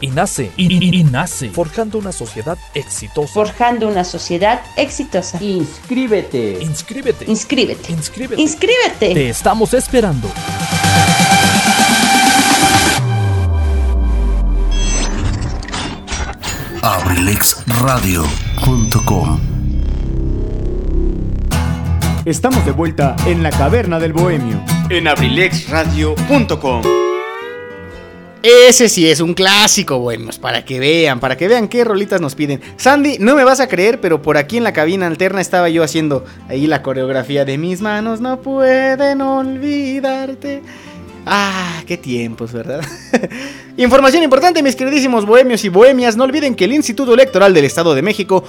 INACE. INACE. Forjando una sociedad exitosa. Forjando una sociedad exitosa. Inscríbete. Inscríbete. Inscríbete. Inscríbete. Inscríbete. Te estamos esperando. abrilexradio.com Estamos de vuelta en la caverna del bohemio. En abrilexradio.com. Ese sí es un clásico, buenos, para que vean, para que vean qué rolitas nos piden. Sandy, no me vas a creer, pero por aquí en la cabina alterna estaba yo haciendo ahí la coreografía de mis manos no pueden olvidarte. Ah, qué tiempos, ¿verdad? *laughs* Información importante, mis queridísimos bohemios y bohemias, no olviden que el Instituto Electoral del Estado de México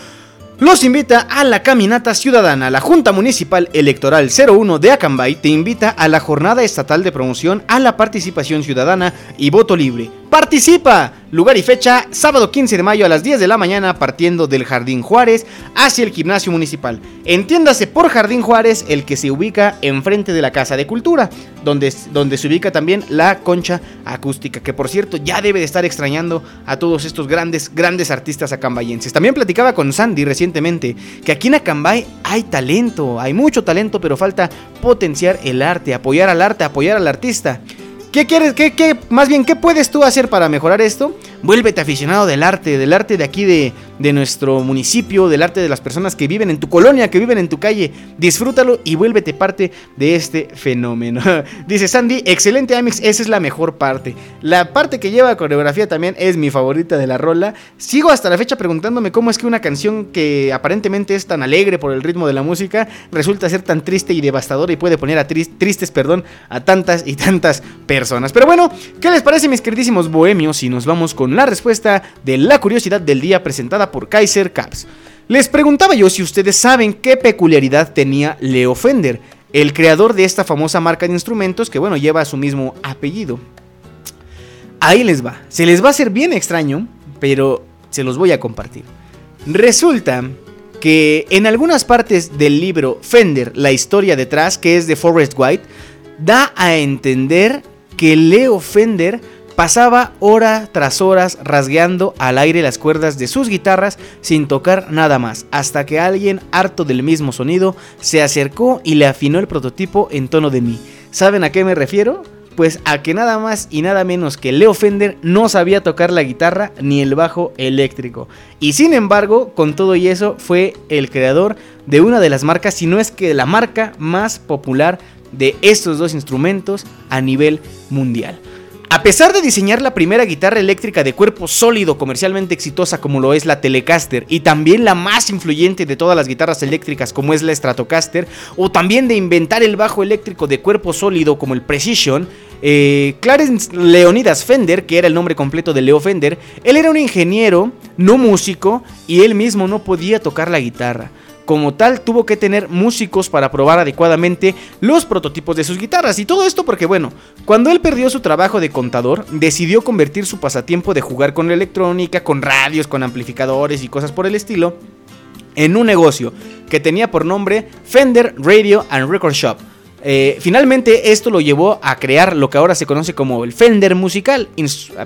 los invita a la caminata ciudadana. La Junta Municipal Electoral 01 de Acambay te invita a la jornada estatal de promoción a la participación ciudadana y voto libre. Participa. Lugar y fecha, sábado 15 de mayo a las 10 de la mañana, partiendo del Jardín Juárez hacia el gimnasio municipal. Entiéndase por Jardín Juárez, el que se ubica enfrente de la Casa de Cultura, donde, donde se ubica también la concha acústica, que por cierto ya debe de estar extrañando a todos estos grandes, grandes artistas acambayenses. También platicaba con Sandy recientemente que aquí en Acambay hay talento, hay mucho talento, pero falta potenciar el arte, apoyar al arte, apoyar al artista. ¿Qué quieres? ¿Qué, más bien, qué puedes tú hacer para mejorar esto? Vuélvete aficionado del arte, del arte de aquí de, de nuestro municipio, del arte de las personas que viven en tu colonia, que viven en tu calle. Disfrútalo y vuélvete parte de este fenómeno. *laughs* Dice Sandy, excelente Amix, esa es la mejor parte. La parte que lleva coreografía también es mi favorita de la rola. Sigo hasta la fecha preguntándome cómo es que una canción que aparentemente es tan alegre por el ritmo de la música resulta ser tan triste y devastadora y puede poner a tristes, perdón, a tantas y tantas personas. Pero bueno, ¿qué les parece mis queridísimos bohemios si nos vamos con la respuesta de la curiosidad del día presentada por Kaiser Caps? Les preguntaba yo si ustedes saben qué peculiaridad tenía Leo Fender, el creador de esta famosa marca de instrumentos que bueno lleva su mismo apellido. Ahí les va, se les va a hacer bien extraño, pero se los voy a compartir. Resulta que en algunas partes del libro Fender, la historia detrás, que es de Forrest White, da a entender que Leo Fender pasaba hora tras horas rasgueando al aire las cuerdas de sus guitarras sin tocar nada más, hasta que alguien harto del mismo sonido se acercó y le afinó el prototipo en tono de mi. ¿Saben a qué me refiero? Pues a que nada más y nada menos que Leo Fender no sabía tocar la guitarra ni el bajo eléctrico. Y sin embargo, con todo y eso, fue el creador de una de las marcas, si no es que la marca más popular de estos dos instrumentos a nivel mundial. A pesar de diseñar la primera guitarra eléctrica de cuerpo sólido comercialmente exitosa como lo es la Telecaster y también la más influyente de todas las guitarras eléctricas como es la Stratocaster, o también de inventar el bajo eléctrico de cuerpo sólido como el Precision, eh, Clarence Leonidas Fender, que era el nombre completo de Leo Fender, él era un ingeniero, no músico, y él mismo no podía tocar la guitarra. Como tal, tuvo que tener músicos para probar adecuadamente los prototipos de sus guitarras. Y todo esto porque, bueno, cuando él perdió su trabajo de contador, decidió convertir su pasatiempo de jugar con la electrónica, con radios, con amplificadores y cosas por el estilo, en un negocio que tenía por nombre Fender Radio and Record Shop. Eh, finalmente esto lo llevó a crear lo que ahora se conoce como el Fender Musical,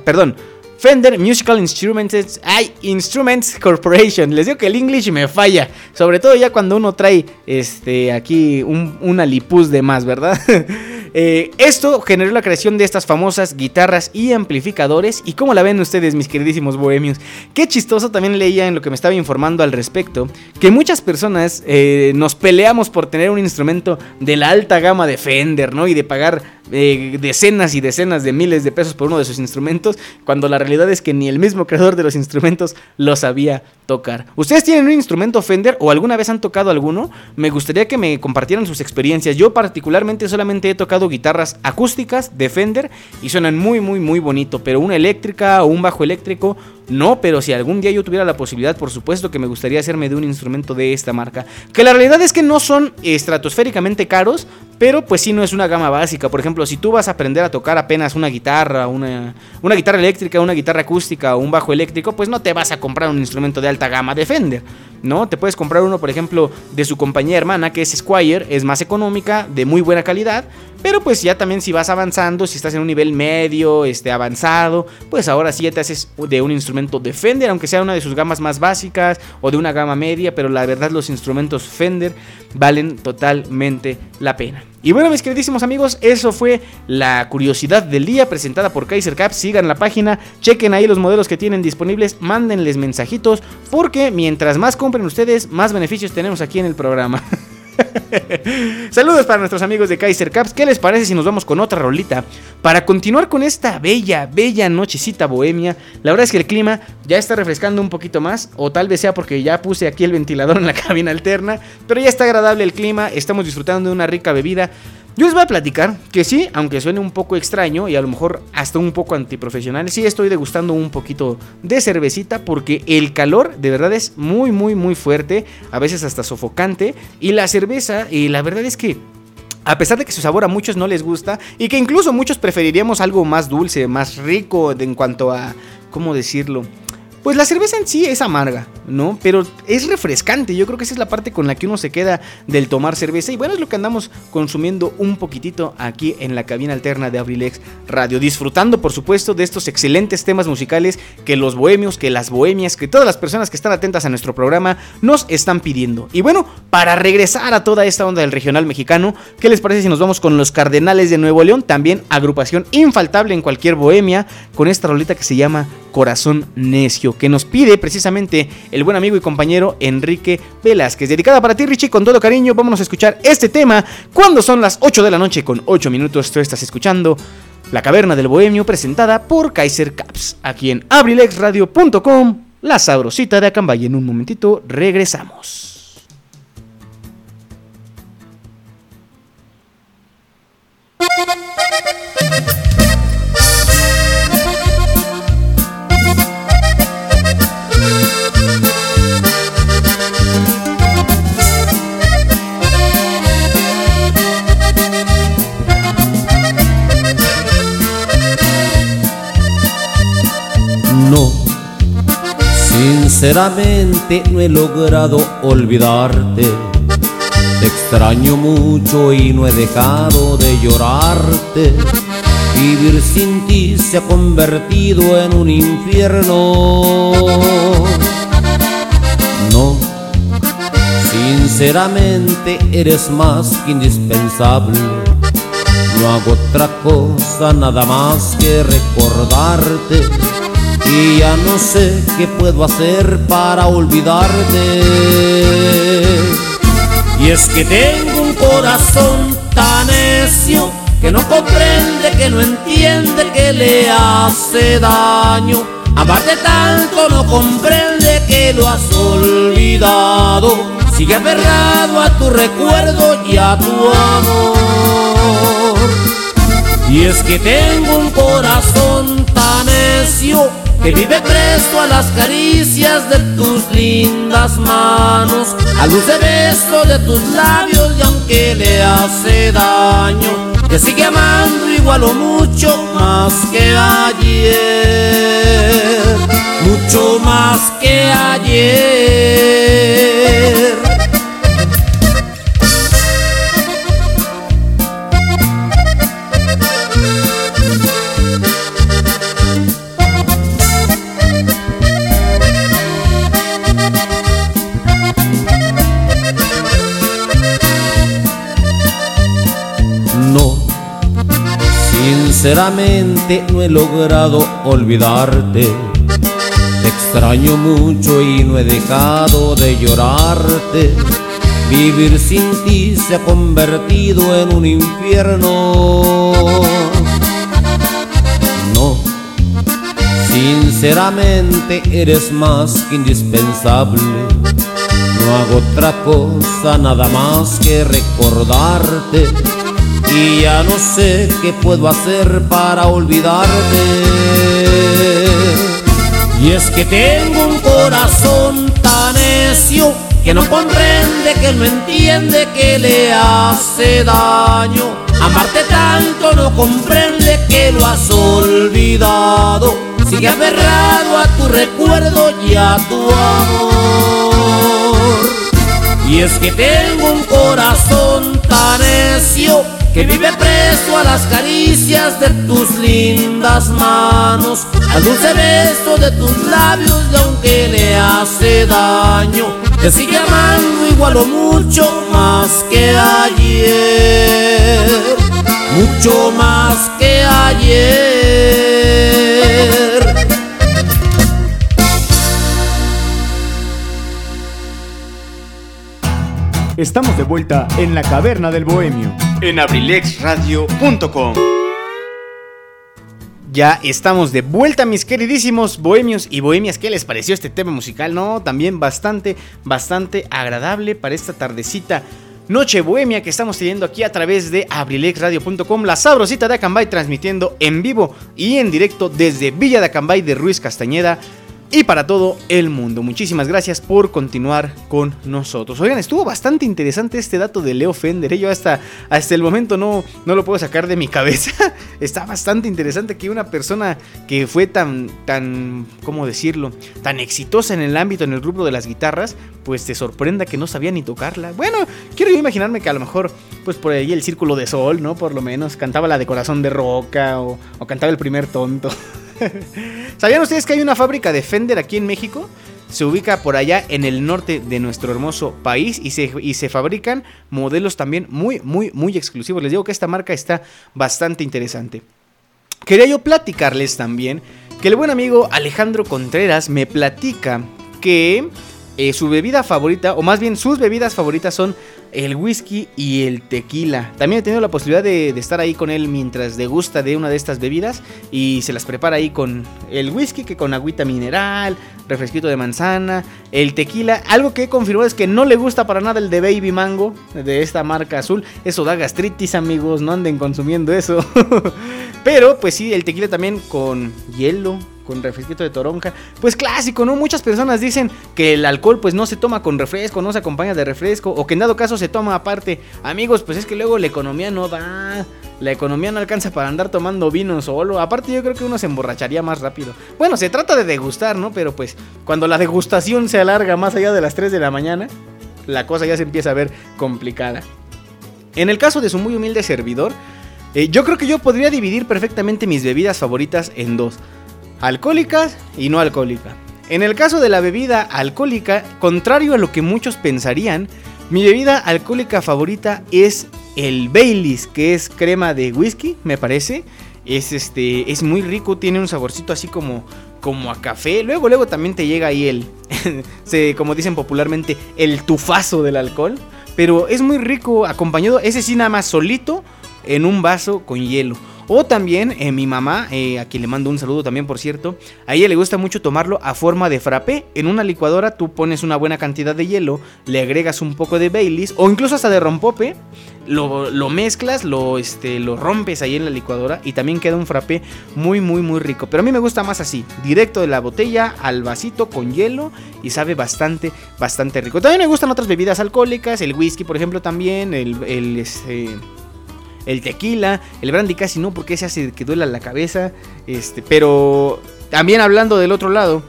perdón, Fender Musical Instruments, ay, Instruments Corporation. Les digo que el English me falla. Sobre todo ya cuando uno trae este, aquí un, una lipus de más, ¿verdad? *laughs* Eh, esto generó la creación de estas famosas guitarras y amplificadores. ¿Y cómo la ven ustedes, mis queridísimos bohemios? Qué chistoso también leía en lo que me estaba informando al respecto. Que muchas personas eh, nos peleamos por tener un instrumento de la alta gama de Fender, ¿no? Y de pagar eh, decenas y decenas de miles de pesos por uno de sus instrumentos, cuando la realidad es que ni el mismo creador de los instrumentos lo sabía tocar. ¿Ustedes tienen un instrumento Fender o alguna vez han tocado alguno? Me gustaría que me compartieran sus experiencias. Yo particularmente solamente he tocado guitarras acústicas de Fender y suenan muy muy muy bonito, pero una eléctrica o un bajo eléctrico no, pero si algún día yo tuviera la posibilidad, por supuesto que me gustaría hacerme de un instrumento de esta marca. Que la realidad es que no son estratosféricamente caros, pero pues sí no es una gama básica. Por ejemplo, si tú vas a aprender a tocar apenas una guitarra, una, una guitarra eléctrica, una guitarra acústica o un bajo eléctrico, pues no te vas a comprar un instrumento de alta gama de Fender. ¿No? Te puedes comprar uno, por ejemplo, de su compañía hermana, que es Squire, es más económica, de muy buena calidad, pero pues ya también si vas avanzando, si estás en un nivel medio, este, avanzado, pues ahora sí ya te haces de un instrumento de Fender, aunque sea una de sus gamas más básicas o de una gama media, pero la verdad los instrumentos Fender valen totalmente la pena. Y bueno, mis queridísimos amigos, eso fue la curiosidad del día presentada por Kaiser Caps. Sigan la página, chequen ahí los modelos que tienen disponibles, mándenles mensajitos, porque mientras más compren ustedes, más beneficios tenemos aquí en el programa. *laughs* *laughs* Saludos para nuestros amigos de Kaiser Caps. ¿Qué les parece si nos vamos con otra rolita? Para continuar con esta bella, bella nochecita bohemia. La verdad es que el clima ya está refrescando un poquito más. O tal vez sea porque ya puse aquí el ventilador en la *laughs* cabina alterna. Pero ya está agradable el clima. Estamos disfrutando de una rica bebida. Yo les voy a platicar que sí, aunque suene un poco extraño y a lo mejor hasta un poco antiprofesional, sí estoy degustando un poquito de cervecita porque el calor de verdad es muy, muy, muy fuerte, a veces hasta sofocante. Y la cerveza, y la verdad es que a pesar de que su sabor a muchos no les gusta y que incluso muchos preferiríamos algo más dulce, más rico en cuanto a, ¿cómo decirlo? Pues la cerveza en sí es amarga, ¿no? Pero es refrescante. Yo creo que esa es la parte con la que uno se queda del tomar cerveza. Y bueno, es lo que andamos consumiendo un poquitito aquí en la cabina alterna de Abrilex Radio. Disfrutando, por supuesto, de estos excelentes temas musicales que los bohemios, que las bohemias, que todas las personas que están atentas a nuestro programa nos están pidiendo. Y bueno, para regresar a toda esta onda del regional mexicano, ¿qué les parece si nos vamos con los Cardenales de Nuevo León? También agrupación infaltable en cualquier bohemia, con esta rolita que se llama Corazón Necio, que nos pide precisamente el buen amigo y compañero Enrique Velázquez. Dedicada para ti, Richie, con todo cariño, vámonos a escuchar este tema cuando son las 8 de la noche con 8 minutos. Tú estás escuchando La Caverna del Bohemio, presentada por Kaiser Caps, aquí en abrilexradio.com, la sabrosita de Acambay. En un momentito regresamos. Sinceramente no he logrado olvidarte. Te extraño mucho y no he dejado de llorarte. Vivir sin ti se ha convertido en un infierno. No, sinceramente eres más que indispensable. No hago otra cosa nada más que recordarte y ya no sé qué puedo hacer para olvidarte. Y es que tengo un corazón tan necio que no comprende, que no entiende que le hace daño. Amarte tanto no comprende que lo has olvidado. Sigue aferrado a tu recuerdo y a tu amor. Y es que tengo un corazón tan necio que vive presto a las caricias de tus lindas manos, al dulce beso de tus labios y aunque le hace daño, te sigue amando igual o mucho más que ayer, mucho más que ayer. Sinceramente no he logrado olvidarte. Te extraño mucho y no he dejado de llorarte. Vivir sin ti se ha convertido en un infierno. No, sinceramente eres más que indispensable. No hago otra cosa nada más que recordarte y ya no sé qué puedo hacer para olvidarte. Y es que tengo un corazón tan necio que no comprende, que no entiende que le hace daño. Amarte tanto no comprende que lo has olvidado. Sigue aferrado a tu recuerdo y a tu amor. Y es que tengo un corazón que vive preso a las caricias de tus lindas manos, al dulce beso de tus labios y aunque le hace daño, te sigue amando igual o mucho más que ayer, mucho más que ayer. Estamos de vuelta en la caverna del bohemio. En abrilexradio.com. Ya estamos de vuelta, mis queridísimos bohemios y bohemias. ¿Qué les pareció este tema musical? No, también bastante, bastante agradable para esta tardecita. Noche Bohemia que estamos teniendo aquí a través de abrilexradio.com, la sabrosita de Acambay transmitiendo en vivo y en directo desde Villa de Acambay de Ruiz Castañeda, y para todo el mundo. Muchísimas gracias por continuar con nosotros. Oigan, estuvo bastante interesante este dato de Leo Fender. ¿eh? Yo hasta, hasta el momento no, no lo puedo sacar de mi cabeza. *laughs* Está bastante interesante que una persona que fue tan, tan, ¿cómo decirlo? Tan exitosa en el ámbito, en el grupo de las guitarras, pues te sorprenda que no sabía ni tocarla. Bueno, quiero yo imaginarme que a lo mejor, pues por ahí el Círculo de Sol, ¿no? Por lo menos, cantaba la de Corazón de Roca o, o cantaba el primer tonto. *laughs* *laughs* ¿Sabían ustedes que hay una fábrica de Fender aquí en México? Se ubica por allá en el norte de nuestro hermoso país y se, y se fabrican modelos también muy, muy, muy exclusivos. Les digo que esta marca está bastante interesante. Quería yo platicarles también que el buen amigo Alejandro Contreras me platica que eh, su bebida favorita, o más bien sus bebidas favoritas son el whisky y el tequila. También he tenido la posibilidad de, estar ahí con él mientras degusta de una de estas bebidas y se las prepara ahí con el whisky, que con agüita mineral, refresquito de manzana, el tequila. Algo que he confirmado es que no le gusta para nada el de Baby Mango, de esta marca azul. Eso da gastritis, amigos, no anden consumiendo eso. *laughs* Pero pues sí, el tequila también con hielo, con refresquito de toronja. Pues clásico, ¿no? Muchas personas dicen que el alcohol pues no se toma con refresco, no se acompaña de refresco o que en dado caso se toma aparte. Amigos, pues es que luego la economía no da. La economía no alcanza para andar tomando vino solo. Aparte yo creo que uno se emborracharía más rápido. Bueno, se trata de degustar, ¿no? Pero pues cuando la degustación se alarga más allá de las 3 de la mañana, la cosa ya se empieza a ver complicada. En el caso de su muy humilde servidor, eh, yo creo que yo podría dividir perfectamente mis bebidas favoritas en dos alcohólicas y no alcohólicas. En el caso de la bebida alcohólica, contrario a lo que muchos pensarían, mi bebida alcohólica favorita es el Baileys, que es crema de whisky, me parece. Es este es muy rico, tiene un saborcito así como como a café. Luego luego también te llega ahí el *laughs* se, como dicen popularmente el tufazo del alcohol, pero es muy rico acompañado ese sí nada más solito en un vaso con hielo. O también eh, mi mamá, eh, a quien le mando un saludo también por cierto, a ella le gusta mucho tomarlo a forma de frappé. En una licuadora tú pones una buena cantidad de hielo, le agregas un poco de Baileys o incluso hasta de rompope, lo, lo, mezclas, lo, este, lo rompes ahí en la licuadora y también queda un frappé muy muy muy rico. Pero a mí me gusta más así, directo de la botella al vasito con hielo y sabe bastante, bastante rico. También me gustan otras bebidas alcohólicas, el whisky por ejemplo también, el... el este, el tequila, el brandy casi no, porque ese hace que duela la cabeza. Este, pero también hablando del otro lado,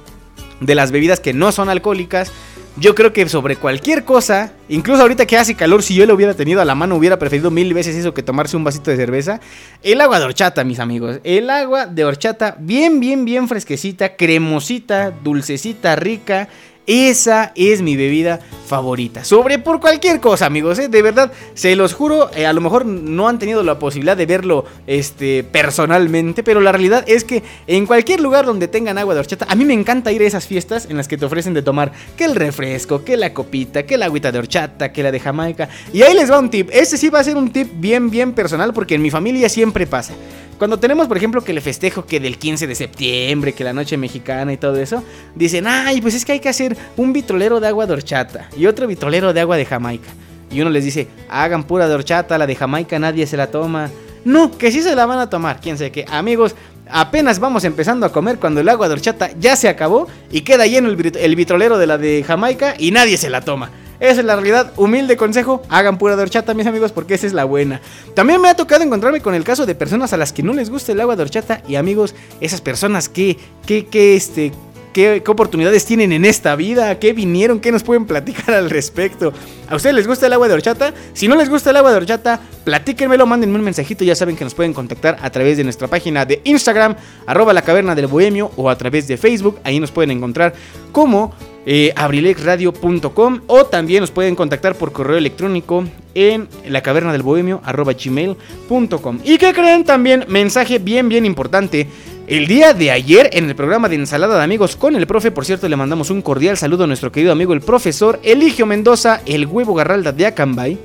de las bebidas que no son alcohólicas, yo creo que sobre cualquier cosa, incluso ahorita que hace calor, si yo lo hubiera tenido a la mano, hubiera preferido mil veces eso que tomarse un vasito de cerveza. El agua de horchata, mis amigos. El agua de horchata, bien, bien, bien fresquecita, cremosita, dulcecita, rica. Esa es mi bebida favorita. Sobre por cualquier cosa, amigos. ¿eh? De verdad, se los juro. Eh, a lo mejor no han tenido la posibilidad de verlo este, personalmente. Pero la realidad es que en cualquier lugar donde tengan agua de horchata. A mí me encanta ir a esas fiestas en las que te ofrecen de tomar que el refresco, que la copita, que la agüita de horchata, que la de Jamaica. Y ahí les va un tip. Este sí va a ser un tip bien, bien personal. Porque en mi familia siempre pasa. Cuando tenemos, por ejemplo, que le festejo que del 15 de septiembre, que la noche mexicana y todo eso, dicen, ay, pues es que hay que hacer un vitrolero de agua de horchata y otro vitrolero de agua de Jamaica. Y uno les dice, hagan pura de horchata, la de Jamaica nadie se la toma. No, que sí se la van a tomar, quién sé qué. Amigos, apenas vamos empezando a comer cuando el agua de horchata ya se acabó y queda lleno el, el vitrolero de la de Jamaica y nadie se la toma. Esa es la realidad. Humilde consejo, hagan pura de horchata, mis amigos, porque esa es la buena. También me ha tocado encontrarme con el caso de personas a las que no les gusta el agua de horchata. Y amigos, esas personas que, que, que, este, ¿Qué, oportunidades tienen en esta vida? ¿Qué vinieron? ¿Qué nos pueden platicar al respecto? ¿A ustedes les gusta el agua de horchata? Si no les gusta el agua de horchata, platíquenmelo, mándenme un mensajito. Ya saben que nos pueden contactar a través de nuestra página de Instagram, arroba la caverna del bohemio, o a través de Facebook. Ahí nos pueden encontrar como eh, abrilexradio.com o también nos pueden contactar por correo electrónico en la caverna del bohemio gmail.com. ¿Y qué creen también? Mensaje bien, bien importante. El día de ayer, en el programa de Ensalada de Amigos con el profe, por cierto, le mandamos un cordial saludo a nuestro querido amigo el profesor Eligio Mendoza, el huevo garralda de Acambay,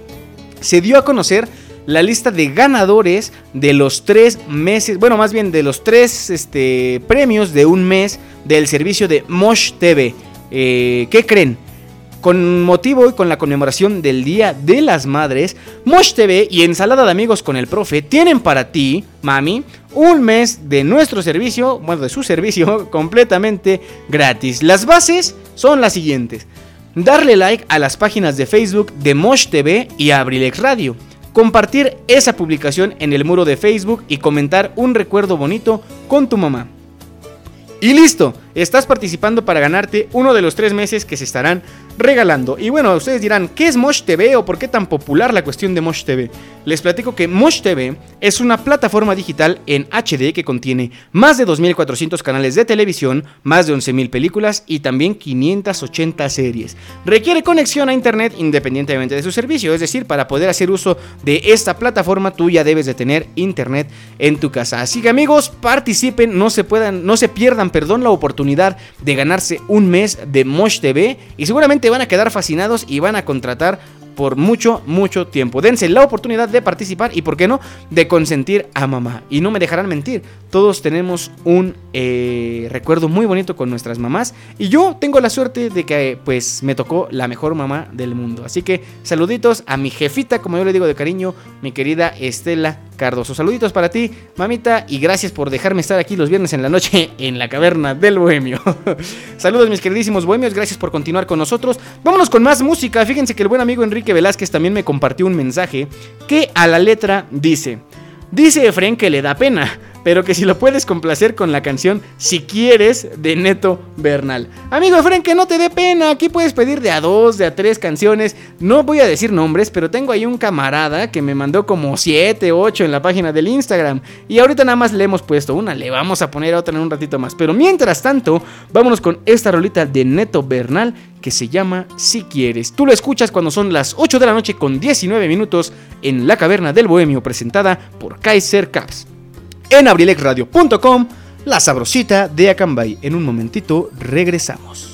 se dio a conocer la lista de ganadores de los tres meses, bueno, más bien de los tres este, premios de un mes del servicio de Mosh TV. Eh, ¿Qué creen? con motivo y con la conmemoración del Día de las Madres, Mosh TV y Ensalada de Amigos con el Profe tienen para ti, mami, un mes de nuestro servicio, bueno, de su servicio, *laughs* completamente gratis. Las bases son las siguientes. Darle like a las páginas de Facebook de Mosh TV y Abrilex Radio. Compartir esa publicación en el muro de Facebook y comentar un recuerdo bonito con tu mamá. Y listo, estás participando para ganarte uno de los tres meses que se estarán regalando. Y bueno, ustedes dirán, ¿qué es Mosh TV o por qué tan popular la cuestión de Mosh TV? Les platico que Mosh TV es una plataforma digital en HD que contiene más de 2.400 canales de televisión, más de 11.000 películas y también 580 series. Requiere conexión a internet independientemente de su servicio, es decir, para poder hacer uso de esta plataforma tú ya debes de tener internet en tu casa. Así que amigos, participen, no se puedan, no se pierdan, perdón, la oportunidad de ganarse un mes de Mosh TV y seguramente van a quedar fascinados y van a contratar por mucho, mucho tiempo. Dense la oportunidad de participar y, ¿por qué no?, de consentir a mamá. Y no me dejarán mentir, todos tenemos un eh, recuerdo muy bonito con nuestras mamás. Y yo tengo la suerte de que, pues, me tocó la mejor mamá del mundo. Así que, saluditos a mi jefita, como yo le digo de cariño, mi querida Estela Cardoso. Saluditos para ti, mamita, y gracias por dejarme estar aquí los viernes en la noche en la caverna del bohemio. *laughs* Saludos, mis queridísimos bohemios, gracias por continuar con nosotros. Vámonos con más música. Fíjense que el buen amigo Enrique Velázquez también me compartió un mensaje que a la letra dice: Dice Efren que le da pena pero que si lo puedes complacer con la canción Si quieres de Neto Bernal. Amigo Efren, que no te dé pena, aquí puedes pedir de a dos, de a tres canciones. No voy a decir nombres, pero tengo ahí un camarada que me mandó como siete, ocho en la página del Instagram. Y ahorita nada más le hemos puesto una, le vamos a poner otra en un ratito más. Pero mientras tanto, vámonos con esta rolita de Neto Bernal que se llama Si quieres. Tú lo escuchas cuando son las 8 de la noche con 19 minutos en la caverna del Bohemio presentada por Kaiser Caps en abrilexradio.com, la sabrosita de Acambay. En un momentito regresamos.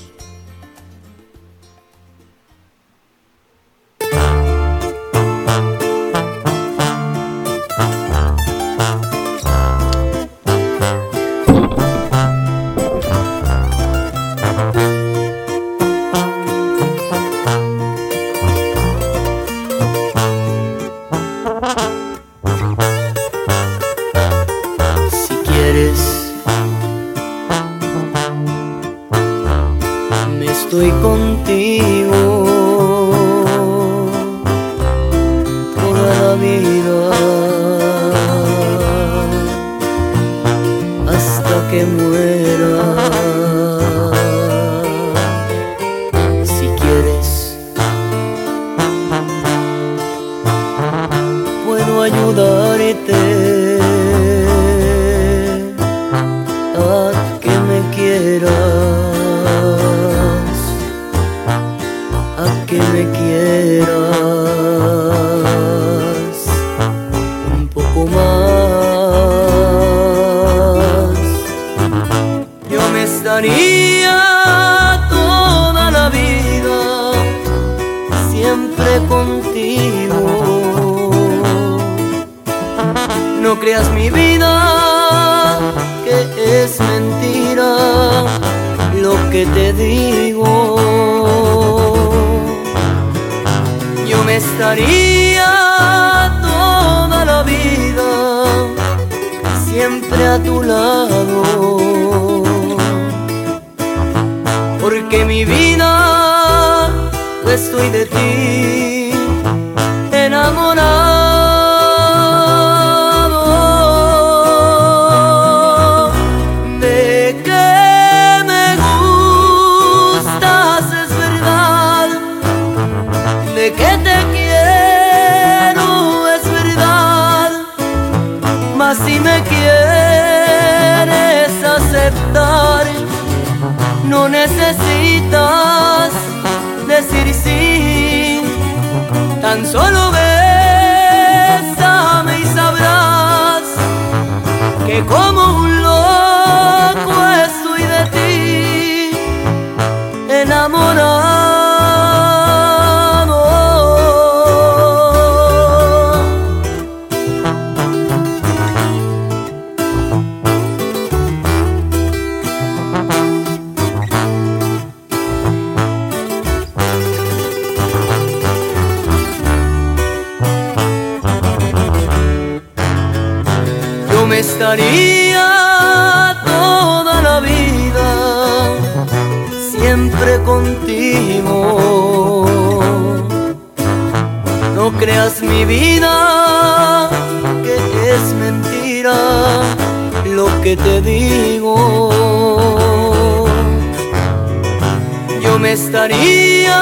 Estaría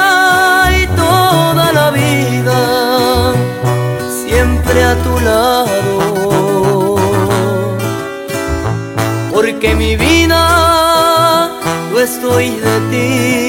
y toda la vida siempre a tu lado. Porque mi vida yo estoy de ti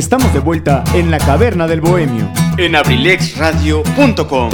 Estamos de vuelta en la caverna del bohemio. En abrilexradio.com.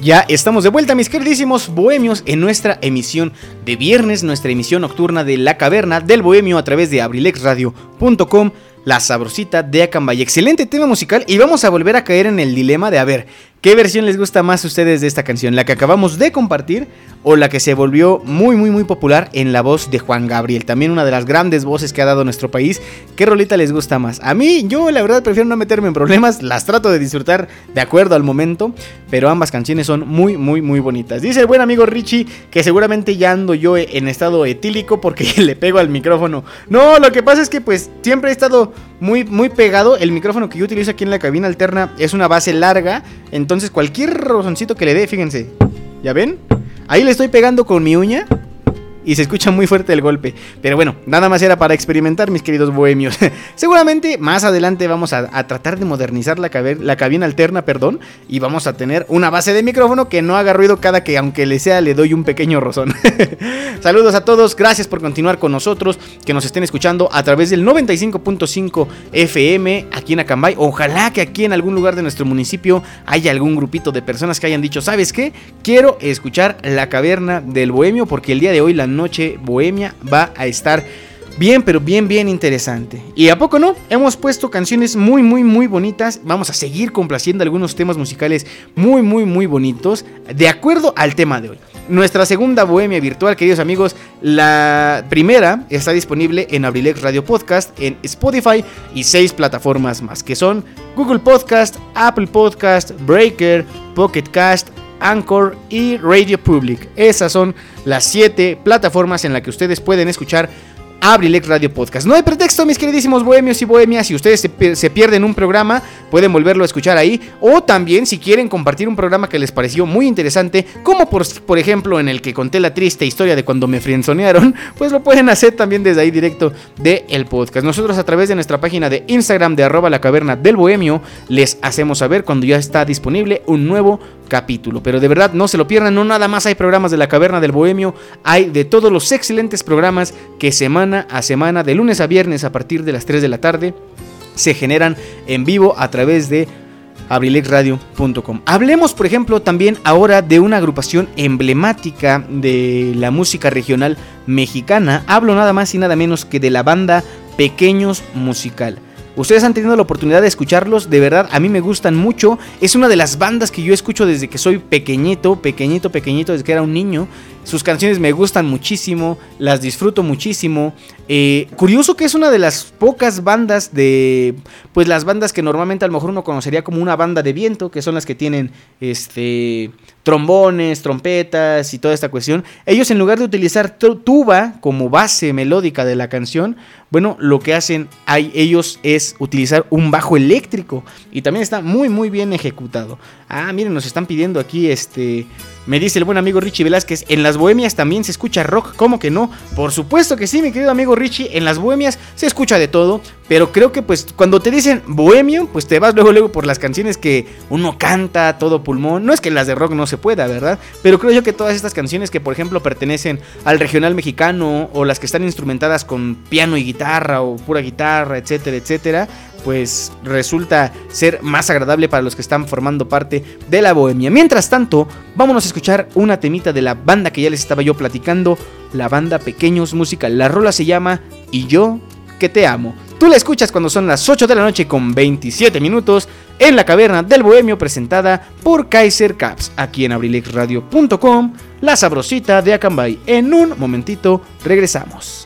Ya estamos de vuelta, mis queridísimos bohemios, en nuestra emisión de viernes, nuestra emisión nocturna de La Caverna del Bohemio a través de abrilexradio.com, la sabrosita de Acambay. Excelente tema musical y vamos a volver a caer en el dilema de a ver, ¿qué versión les gusta más a ustedes de esta canción? ¿La que acabamos de compartir o la que se volvió muy, muy, muy popular en la voz de Juan Gabriel? También una de las grandes voces que ha dado nuestro país. ¿Qué rolita les gusta más? A mí, yo la verdad prefiero no meterme en problemas, las trato de disfrutar de acuerdo al momento, pero ambas canciones son muy, muy, muy bonitas. Dice el buen amigo Richie que seguramente ya ando yo en estado etílico porque *laughs* le pego al micrófono. No, lo que pasa es que pues siempre he estado muy, muy pegado. El micrófono que yo utilizo aquí en la cabina alterna es una base larga, entonces cualquier rozoncito que le dé, fíjense, ¿ya ven? Ahí le estoy pegando con mi uña y se escucha muy fuerte el golpe. Pero bueno, nada más era para experimentar, mis queridos bohemios. *laughs* Seguramente más adelante vamos a, tratar de modernizar la, cabe- la cabina alterna, perdón, y vamos a tener una base de micrófono que no haga ruido cada que, aunque le sea, le doy un pequeño rozón. *laughs* Saludos a todos, gracias por continuar con nosotros, que nos estén escuchando a través del 95.5 FM aquí en Acambay. Ojalá que aquí en algún lugar de nuestro municipio haya algún grupito de personas que hayan dicho, ¿sabes qué? Quiero escuchar la caverna del bohemio porque el día de hoy la noche bohemia va a estar bien, pero bien, bien interesante. ¿Y a poco no? Hemos puesto canciones muy, muy, muy bonitas. Vamos a seguir complaciendo algunos temas musicales muy, muy, muy bonitos de acuerdo al tema de hoy. Nuestra segunda bohemia virtual, queridos amigos, la primera está disponible en Abrilex Radio Podcast, en Spotify y seis plataformas más, que son Google Podcast, Apple Podcast, Breaker, Pocket Cast, Anchor y Radio Public. Esas son las siete plataformas en las que ustedes pueden escuchar Abrilex Radio Podcast. No hay pretexto, mis queridísimos bohemios y bohemias. Si ustedes se, pierden un programa, pueden volverlo a escuchar ahí. O también, si quieren compartir un programa que les pareció muy interesante, como por, por ejemplo en el que conté la triste historia de cuando me frienzonearon, *laughs* pues lo pueden hacer también desde ahí directo del el podcast. Nosotros, a través de nuestra página de Instagram de arroba la caverna del bohemio, les hacemos saber cuando ya está disponible un nuevo capítulo. Pero de verdad, no se lo pierdan. No nada más hay programas de la caverna del bohemio, hay de todos los excelentes programas que semana a semana, de lunes a viernes a partir de las 3 de la tarde, se generan en vivo a través de abrilexradio.com. Hablemos, por ejemplo, también ahora de una agrupación emblemática de la música regional mexicana. Hablo nada más y nada menos que de la banda Pequeños Musical. Ustedes han tenido la oportunidad de escucharlos, de verdad, a mí me gustan mucho. Es una de las bandas que yo escucho desde que soy pequeñito, pequeñito, pequeñito, desde que era un niño. Sus canciones me gustan muchísimo, las disfruto muchísimo. Eh, curioso que es una de las pocas bandas de, pues las bandas que normalmente a lo mejor uno conocería como una banda de viento, que son las que tienen, este, trombones, trompetas y toda esta cuestión. Ellos en lugar de utilizar tu- tuba como base melódica de la canción, bueno, lo que hacen ahí ellos es utilizar un bajo eléctrico y también está muy muy bien ejecutado. Ah, miren, nos están pidiendo aquí este Me dice el buen amigo Richie Velázquez, en las bohemias también se escucha rock, ¿cómo que no? Por supuesto que sí, mi querido amigo Richie, en las bohemias se escucha de todo, pero creo que pues cuando te dicen bohemio, pues te vas luego luego por las canciones que uno canta todo pulmón. No es que las de rock no se pueda, ¿verdad? Pero creo yo que todas estas canciones que por ejemplo pertenecen al regional mexicano o las que están instrumentadas con piano y guitarra o pura guitarra, etcétera, etcétera, pues resulta ser más agradable para los que están formando parte de la bohemia. Mientras tanto, vámonos a escuchar una temita de la banda que ya les estaba yo platicando, la banda Pequeños Musical. La rola se llama Y yo que te amo. Tú la escuchas cuando son las 8 de la noche con 27 minutos en la caverna del bohemio presentada por Kaiser Caps, aquí en abrilexradio.com, la sabrosita de Acambay. En un momentito regresamos.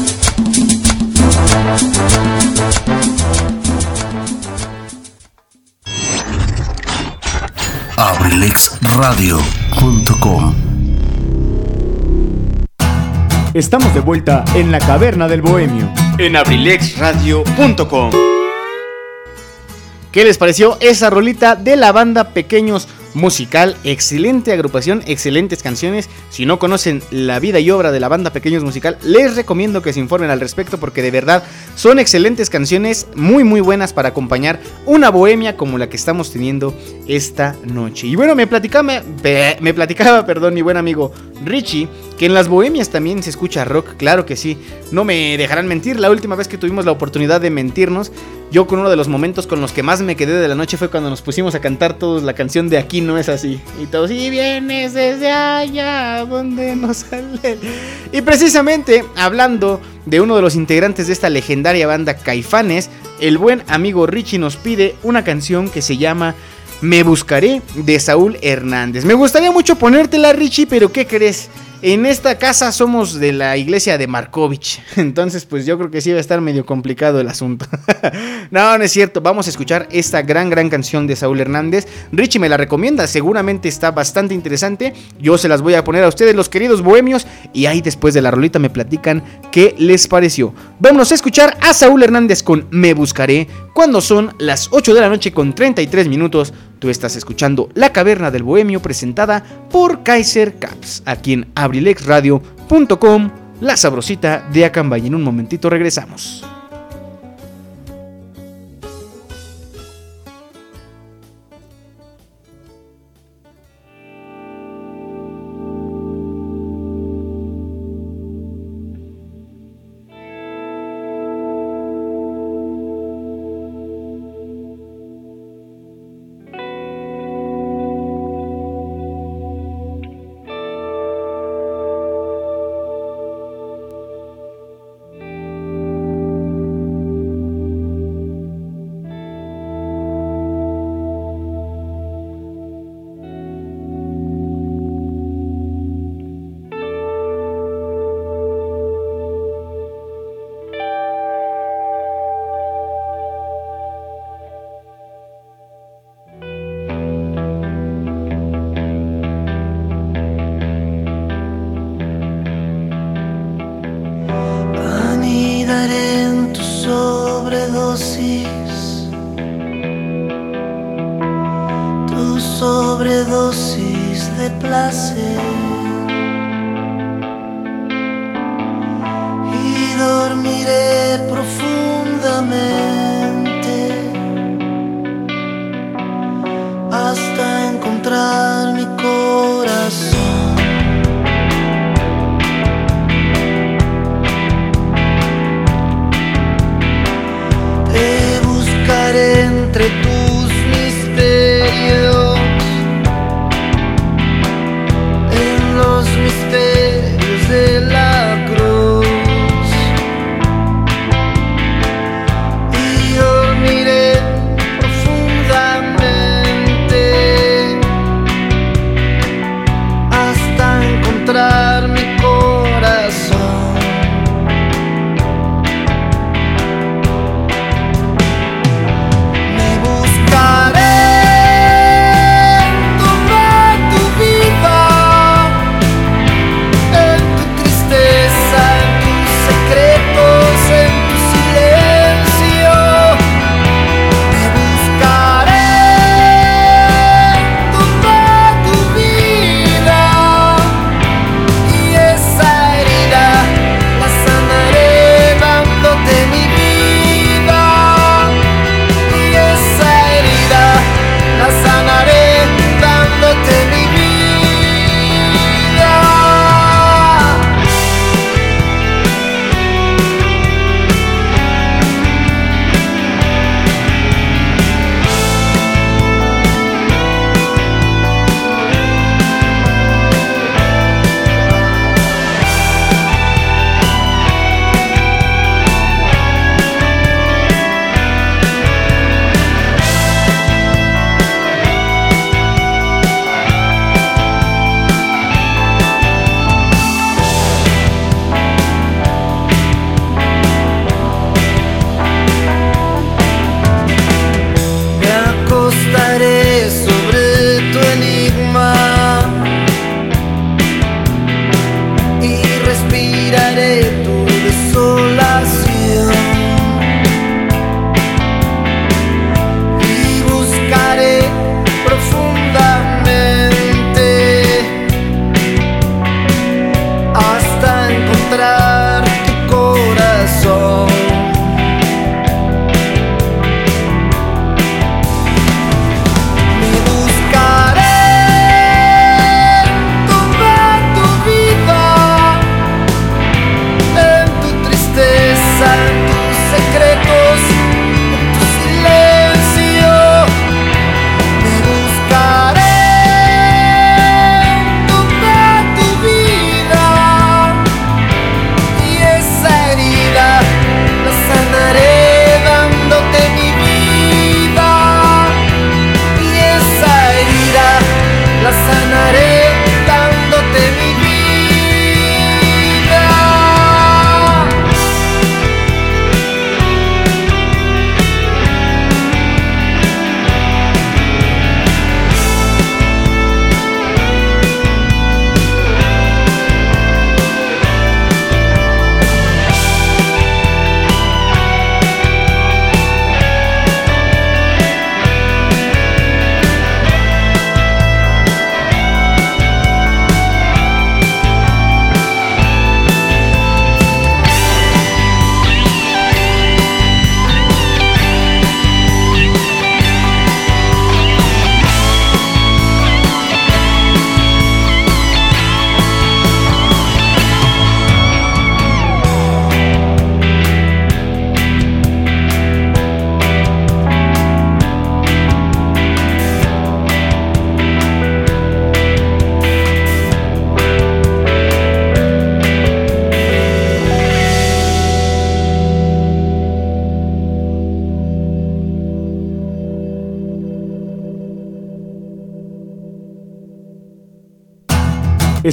abrilexradio.com Estamos de vuelta en la caverna del bohemio. En abrilexradio.com. ¿Qué les pareció esa rolita de la banda Pequeños Musical? Excelente agrupación, excelentes canciones. Si no conocen la vida y obra de la banda Pequeños Musical, les recomiendo que se informen al respecto porque de verdad son excelentes canciones, muy muy buenas para acompañar una bohemia como la que estamos teniendo esta noche. Y bueno, me platicaba, me platicaba, *laughs* perdón, mi buen amigo Richie, que en las bohemias también se escucha rock, claro que sí. No me dejarán mentir, la última vez que tuvimos la oportunidad de mentirnos, yo con uno de los momentos con los que más me quedé de la noche fue cuando nos pusimos a cantar todos la canción de Aquí no es así. Y todos, y vienes desde allá donde no sale. Y precisamente hablando de uno de los integrantes de esta legendaria banda Caifanes, el buen amigo Richie nos pide una canción que se llama Me Buscaré de Saúl Hernández. Me gustaría mucho ponértela Richie, pero ¿qué crees? En esta casa somos de la iglesia de Markovich. *laughs* Entonces, pues yo creo que sí va a estar medio complicado el asunto. *laughs* no, no es cierto. Vamos a escuchar esta gran, gran canción de Saúl Hernández. Richie me la recomienda. Seguramente está bastante interesante. Yo se las voy a poner a ustedes, los queridos bohemios. Y ahí después de la rolita me platican qué les pareció. Vámonos a escuchar a Saúl Hernández con Me Buscaré. Cuando son las 8 de la noche con 33 minutos. Tú estás escuchando La Caverna del Bohemio presentada por Kaiser Caps, aquí en abrilexradio.com, la sabrosita de Acambay. En un momentito regresamos.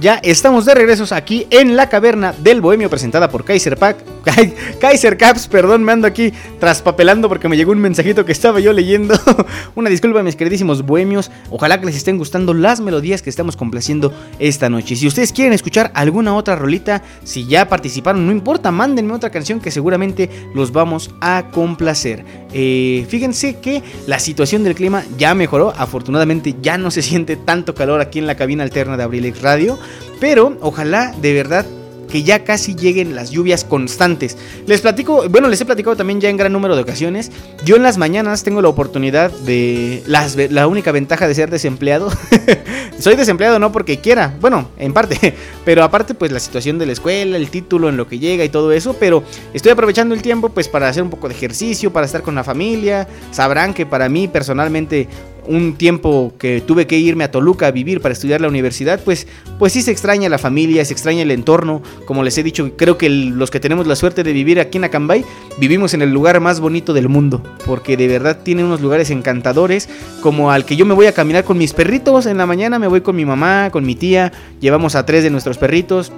Ya estamos de regresos aquí en la caverna del bohemio presentada por Kaiser Pack. *laughs* Kaiser Caps, perdón, me ando aquí traspapelando porque me llegó un mensajito que estaba yo leyendo. *laughs* Una disculpa, mis queridísimos bohemios. Ojalá que les estén gustando las melodías que estamos complaciendo esta noche. Si ustedes quieren escuchar alguna otra rolita, si ya participaron, no importa, mándenme otra canción que seguramente los vamos a complacer. Eh, fíjense que la situación del clima ya mejoró. Afortunadamente ya no se siente tanto calor aquí en la cabina alterna de Abrilex Radio. Pero ojalá de verdad que ya casi lleguen las lluvias constantes. Les platico, bueno, les he platicado también ya en gran número de ocasiones. Yo en las mañanas tengo la oportunidad de las, la única ventaja de ser desempleado. *laughs* Soy desempleado no porque quiera, bueno, en parte, *laughs* pero aparte pues la situación de la escuela, el título en lo que llega y todo eso, pero estoy aprovechando el tiempo pues para hacer un poco de ejercicio, para estar con la familia. Sabrán que para mí personalmente un tiempo que tuve que irme a Toluca a vivir para estudiar la universidad, pues, pues sí se extraña la familia, se extraña el entorno. Como les he dicho, creo que los que tenemos la suerte de vivir aquí en Acambay, vivimos en el lugar más bonito del mundo, porque de verdad tiene unos lugares encantadores, como al que yo me voy a caminar con mis perritos en la mañana, me voy con mi mamá, con mi tía, llevamos a tres de nuestros perritos.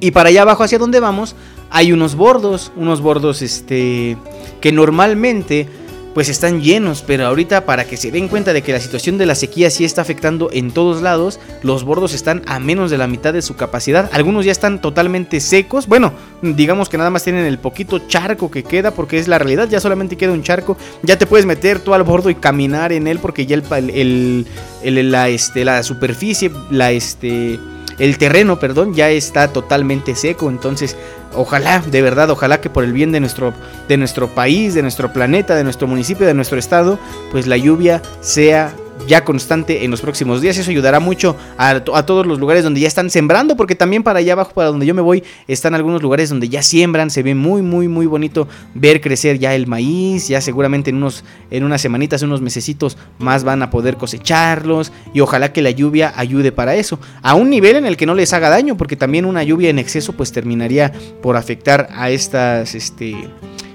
Y para allá abajo, hacia donde vamos, hay unos bordos, unos bordos este, que normalmente pues están llenos, pero ahorita para que se den cuenta de que la situación de la sequía sí está afectando en todos lados, los bordos están a menos de la mitad de su capacidad, algunos ya están totalmente secos, bueno, digamos que nada más tienen el poquito charco que queda porque es la realidad, ya solamente queda un charco, ya te puedes meter tú al bordo y caminar en él porque ya el, este, la superficie, la este el terreno, perdón, ya está totalmente seco, entonces ojalá, de verdad, ojalá que por el bien de nuestro, de nuestro país, de nuestro planeta, de nuestro municipio, de nuestro estado, pues la lluvia sea ya constante en los próximos días. Eso ayudará mucho a, todos los lugares donde ya están sembrando, porque también para allá abajo, para donde yo me voy, están algunos lugares donde ya siembran. Se ve muy, muy, muy bonito ver crecer ya el maíz. Ya seguramente en, unos, en unas semanitas, unos mesecitos más van a poder cosecharlos. Y ojalá que la lluvia ayude para eso. A un nivel en el que no les haga daño, porque también una lluvia en exceso pues terminaría por afectar a estas... Este,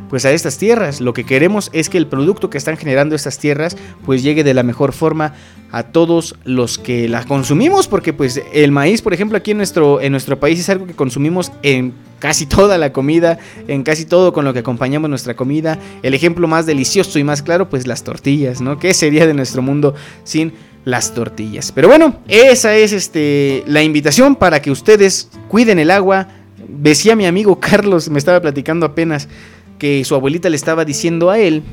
pues a estas tierras. Lo que queremos es que el producto que están generando estas tierras pues llegue de la mejor forma a todos los que la consumimos porque pues el maíz, por ejemplo, aquí en nuestro en nuestro país es algo que consumimos en casi toda la comida, en casi todo con lo que acompañamos nuestra comida. El ejemplo más delicioso y más claro pues las tortillas, ¿no? ¿Qué sería de nuestro mundo sin las tortillas? Pero bueno, esa es este la invitación para que ustedes cuiden el agua. Decía mi amigo Carlos, me estaba platicando apenas que su abuelita le estaba diciendo a él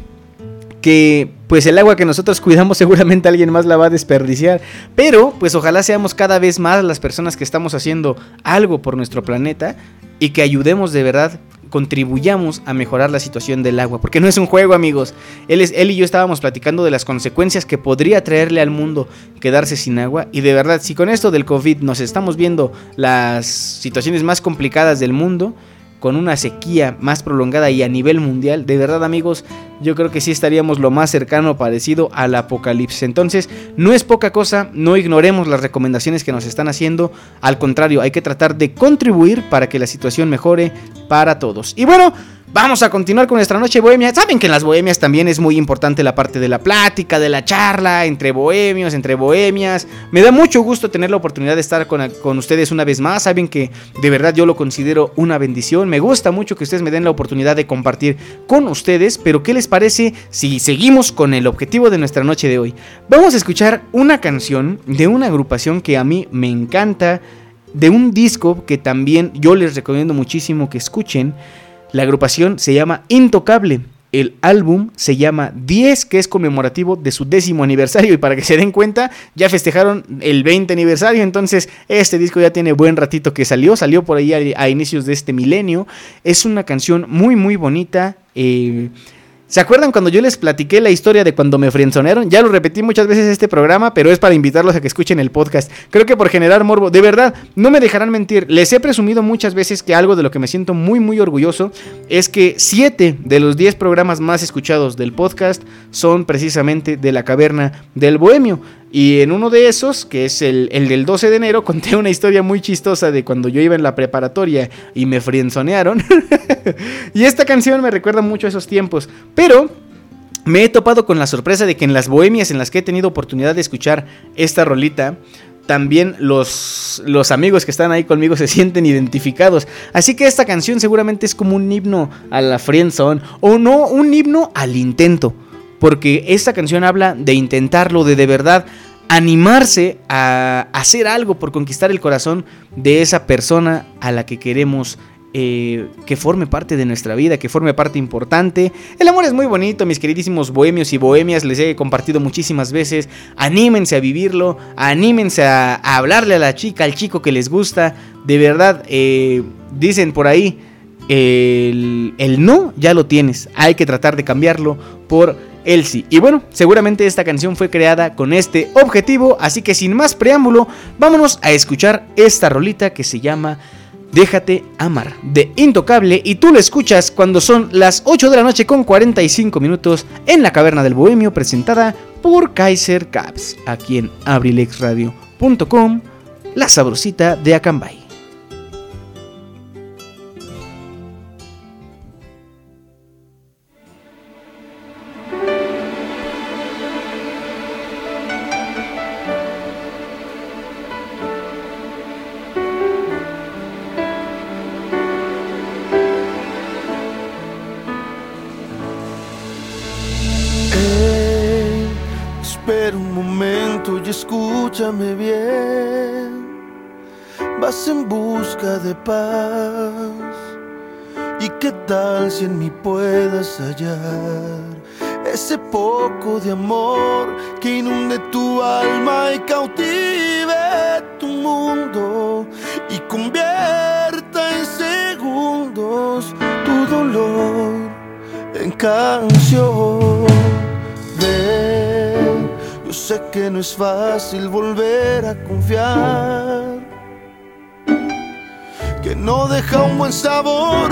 que pues el agua que nosotros cuidamos *laughs* seguramente alguien más la va a desperdiciar, pero pues ojalá seamos cada vez más las personas que estamos haciendo algo por nuestro planeta y que ayudemos de verdad contribuyamos a mejorar la situación del agua. Porque no es un juego, amigos. Él, él y yo estábamos platicando de las consecuencias que podría traerle al mundo quedarse sin agua. Y de verdad, si con esto del COVID nos estamos viendo las situaciones más complicadas del mundo, con una sequía más prolongada y a nivel mundial, de verdad amigos, yo creo que sí estaríamos lo más cercano parecido al apocalipsis. Entonces, no es poca cosa, no ignoremos las recomendaciones que nos están haciendo, al contrario, hay que tratar de contribuir para que la situación mejore para todos. Y bueno, Vamos a continuar con nuestra noche bohemia. Saben que en las bohemias también es muy importante la parte de la plática, de la charla, entre bohemios, entre bohemias. Me da mucho gusto tener la oportunidad de estar con, con, ustedes una vez más. Saben que de verdad yo lo considero una bendición. Me gusta mucho que ustedes me den la oportunidad de compartir con ustedes. Pero ¿qué les parece si seguimos con el objetivo de nuestra noche de hoy? Vamos a escuchar una canción de una agrupación que a mí me encanta. De un disco que también yo les recomiendo muchísimo que escuchen. La agrupación se llama Intocable. El álbum se llama 10, que es conmemorativo de su décimo aniversario. Y para que se den cuenta, ya festejaron el 20 aniversario. Entonces, este disco ya tiene buen ratito que salió. Salió por ahí a, inicios de este milenio. Es una canción muy, muy bonita. Eh, ¿Se acuerdan cuando yo les platiqué la historia de cuando me frienzonearon? Ya lo repetí muchas veces este programa, pero es para invitarlos a que escuchen el podcast. Creo que por generar morbo, de verdad, no me dejarán mentir. Les he presumido muchas veces que algo de lo que me siento muy, muy orgulloso es que 7 de los 10 programas más escuchados del podcast son precisamente de la caverna del bohemio. Y en uno de esos, que es el, el, del 12 de enero, *laughs* conté una historia muy chistosa de cuando yo iba en la preparatoria y me frienzonearon. *laughs* y esta canción me recuerda mucho a esos tiempos. Pero me he topado con la sorpresa de que en las bohemias en las que he tenido oportunidad de escuchar esta rolita, también los, los amigos que están ahí conmigo se *laughs* sienten identificados. Así que esta canción seguramente es como un himno a la friendzone o no, un himno al intento porque esta canción habla de intentarlo, de de verdad animarse a hacer algo por conquistar el corazón de esa persona a la que queremos eh, que forme parte de nuestra vida, que forme parte importante. El amor es muy bonito, mis queridísimos bohemios y bohemias, les he compartido muchísimas veces. Anímense a vivirlo, anímense a, hablarle a la chica, al chico que les gusta. De verdad, eh, dicen por ahí, el, el no ya lo tienes, hay que tratar de cambiarlo por el sí. Y bueno, seguramente esta canción fue creada con este objetivo, así que sin más preámbulo, vámonos a escuchar esta rolita que se llama Déjate amar de Intocable y tú lo escuchas cuando son las 8 de la noche con 45 minutos en la Caverna del Bohemio presentada por Kaiser Caps, aquí en abrilexradio.com, la sabrosita de Acambay. Deja un buen sabor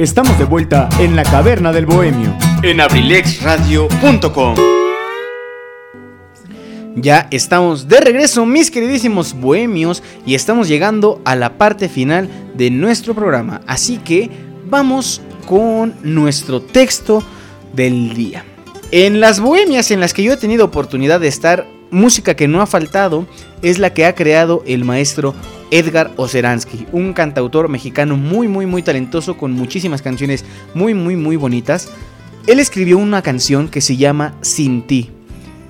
Estamos de vuelta en la caverna del bohemio. En abrilexradio.com. Ya estamos de regreso, mis queridísimos bohemios, y estamos llegando a la parte final de nuestro programa. Así que vamos con nuestro texto del día. En las bohemias en las que yo he tenido oportunidad de estar, música que no ha faltado es la que ha creado el maestro Edgar Oceransky, un cantautor mexicano muy muy muy talentoso con muchísimas canciones muy muy muy bonitas. Él escribió una canción que se llama Sin ti,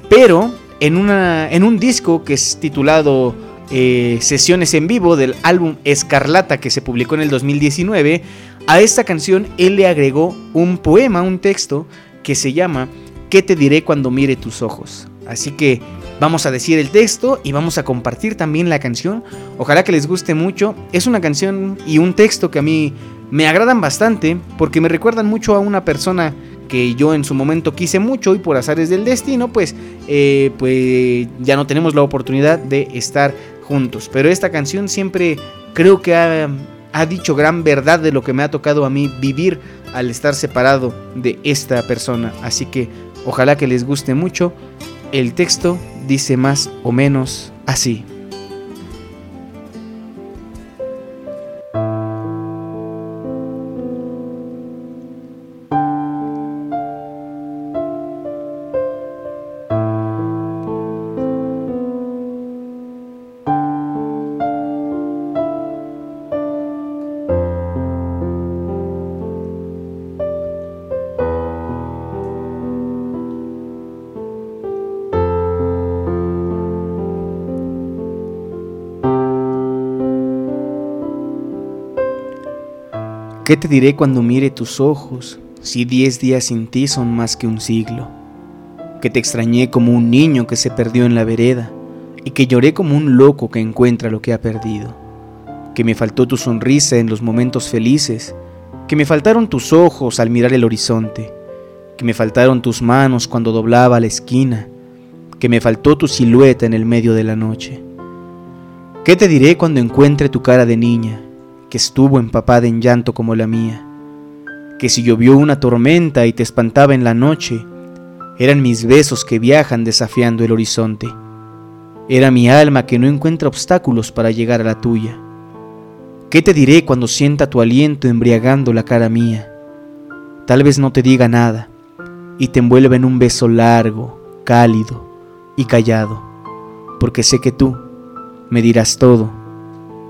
pero en, una, en un disco que es titulado eh, Sesiones en vivo del álbum Escarlata que se publicó en el 2019, a esta canción él le agregó un poema, un texto que se llama ¿Qué te diré cuando mire tus ojos? Así que vamos a decir el texto y vamos a compartir también la canción. Ojalá que les guste mucho. Es una canción y un texto que a mí me agradan bastante porque me recuerdan mucho a una persona que yo en su momento quise mucho y por azares del destino pues, eh, pues ya no tenemos la oportunidad de estar juntos. Pero esta canción siempre creo que ha, ha dicho gran verdad de lo que me ha tocado a mí vivir al estar separado de esta persona. Así que ojalá que les guste mucho. El texto dice más o menos así. Diré cuando mire tus ojos si diez días sin ti son más que un siglo? Que te extrañé como un niño que se perdió en la vereda y que lloré como un loco que encuentra lo que ha perdido. Que me faltó tu sonrisa en los momentos felices, que me faltaron tus ojos al mirar el horizonte, que me faltaron tus manos cuando doblaba la esquina, que me faltó tu silueta en el medio de la noche. ¿Qué te diré cuando encuentre tu cara de niña? Que estuvo empapada en llanto como la mía, que si llovió una tormenta y te espantaba en la noche, Eran mis besos que viajan desafiando el horizonte. Era mi alma que no encuentra obstáculos para llegar a la tuya. ¿Qué te diré cuando sienta tu aliento embriagando la cara mía? Tal vez no te diga nada y te envuelva en un beso largo, cálido y callado, porque sé que tú me dirás todo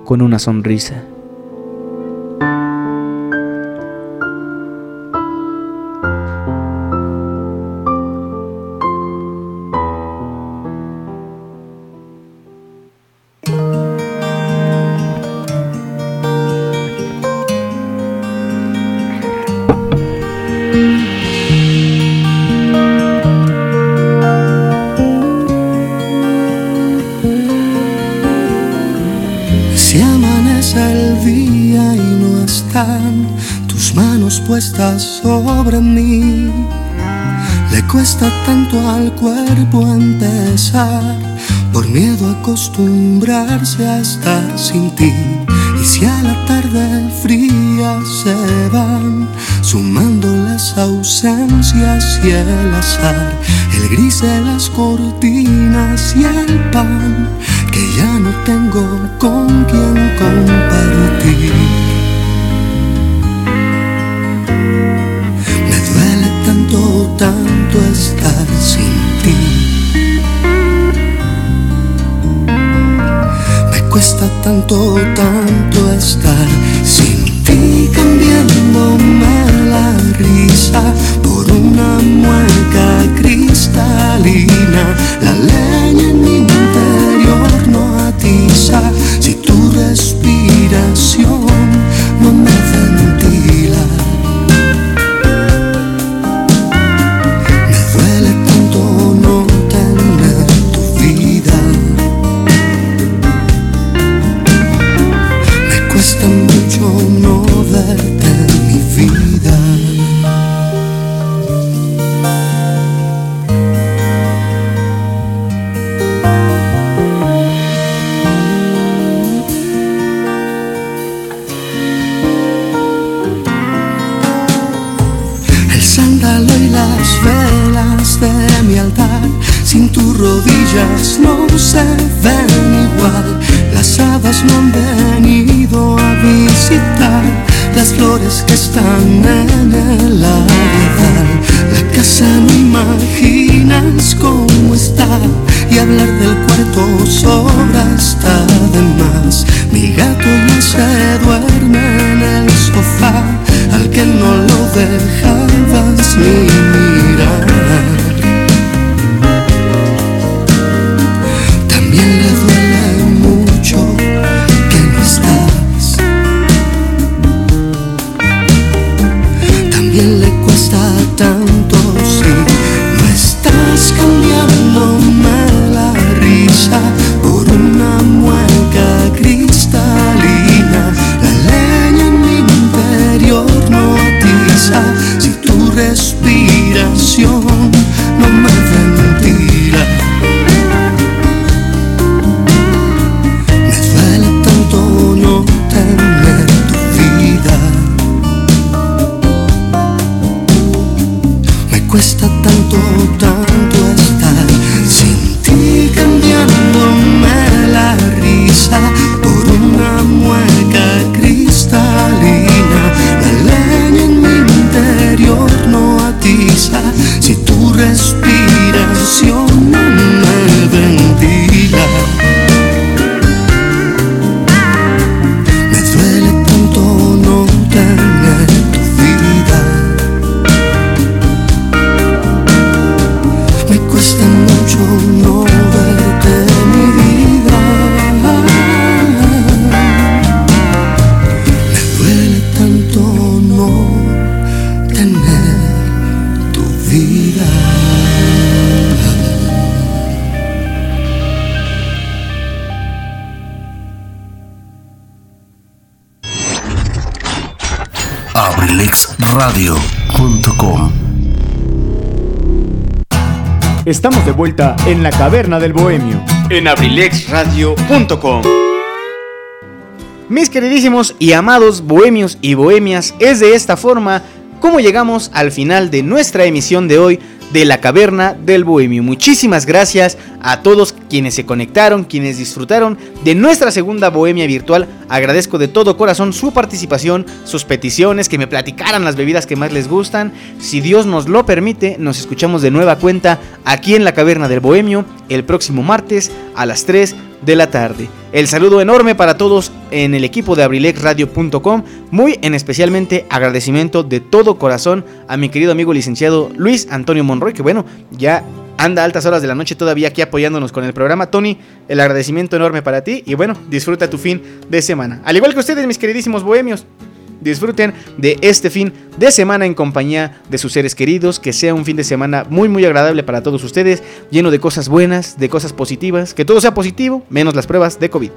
con una sonrisa. Sobre mí, le cuesta tanto al cuerpo empezar, por miedo a acostumbrarse a estar sin ti. Y si a la tarde fría se van sumando las ausencias y el azar, el gris de las cortinas y el pan que ya no tengo con quien compartir. Tanto, tanto abrilexradio.com Estamos de vuelta en la caverna del bohemio. En abrilexradio.com. Mis queridísimos y amados bohemios y bohemias, es de esta forma como llegamos al final de nuestra emisión de hoy de la Caverna del Bohemio. Muchísimas gracias a todos quienes se conectaron, quienes disfrutaron de nuestra segunda Bohemia virtual. Agradezco de todo corazón su participación, sus peticiones, que me platicaran las bebidas que más les gustan. Si Dios nos lo permite, nos escuchamos de nueva cuenta aquí en la Caverna del Bohemio el próximo martes a las 3 de la tarde. El saludo enorme para todos en el equipo de abrilexradio.com, muy en especialmente agradecimiento de todo corazón a mi querido amigo licenciado Luis Antonio Monroy, que bueno, ya anda a altas horas de la noche todavía aquí apoyándonos con el programa. Tony, el agradecimiento enorme para ti y bueno, disfruta tu fin de semana. Al igual que ustedes, mis queridísimos bohemios. Disfruten de este fin de semana en compañía de sus seres queridos, que sea un fin de semana muy muy agradable para todos ustedes, lleno de cosas buenas, de cosas positivas, que todo sea positivo, menos las pruebas de COVID.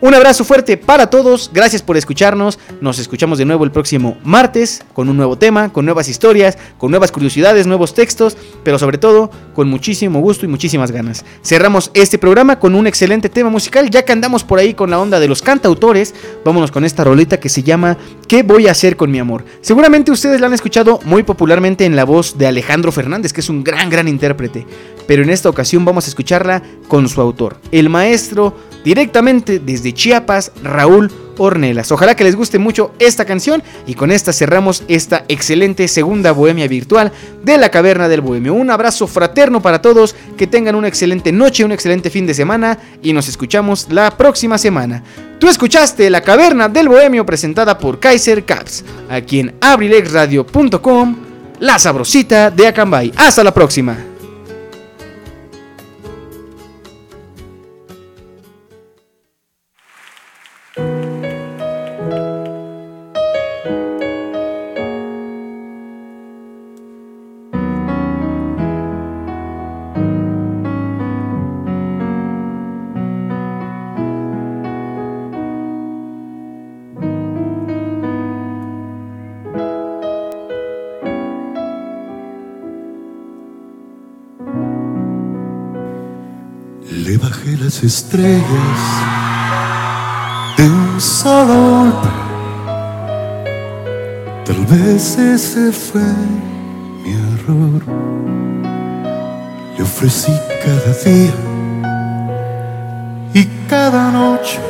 Un abrazo fuerte para todos, gracias por escucharnos, nos escuchamos de nuevo el próximo martes con un nuevo tema, con nuevas historias, con nuevas curiosidades, nuevos textos, pero sobre todo con muchísimo gusto y muchísimas ganas. Cerramos este programa con un excelente tema musical, ya que andamos por ahí con la onda de los cantautores, vámonos con esta roleta que se llama ¿Qué voy a hacer con mi amor? Seguramente ustedes la han escuchado muy popularmente en la voz de Alejandro Fernández, que es un gran, gran intérprete, pero en esta ocasión vamos a escucharla con su autor, el maestro directamente desde Chiapas, Raúl Ornelas. Ojalá que les guste mucho esta canción y con esta cerramos esta excelente segunda bohemia virtual de la Caverna del Bohemio. Un abrazo fraterno para todos, que tengan una excelente noche, un excelente fin de semana y nos escuchamos la próxima semana. Tú escuchaste La Caverna del Bohemio presentada por Kaiser Caps, aquí en abrilexradio.com, la sabrosita de Acambay. Hasta la próxima. Las estrellas de un solo. Tal vez ese fue mi error. Le ofrecí cada día y cada noche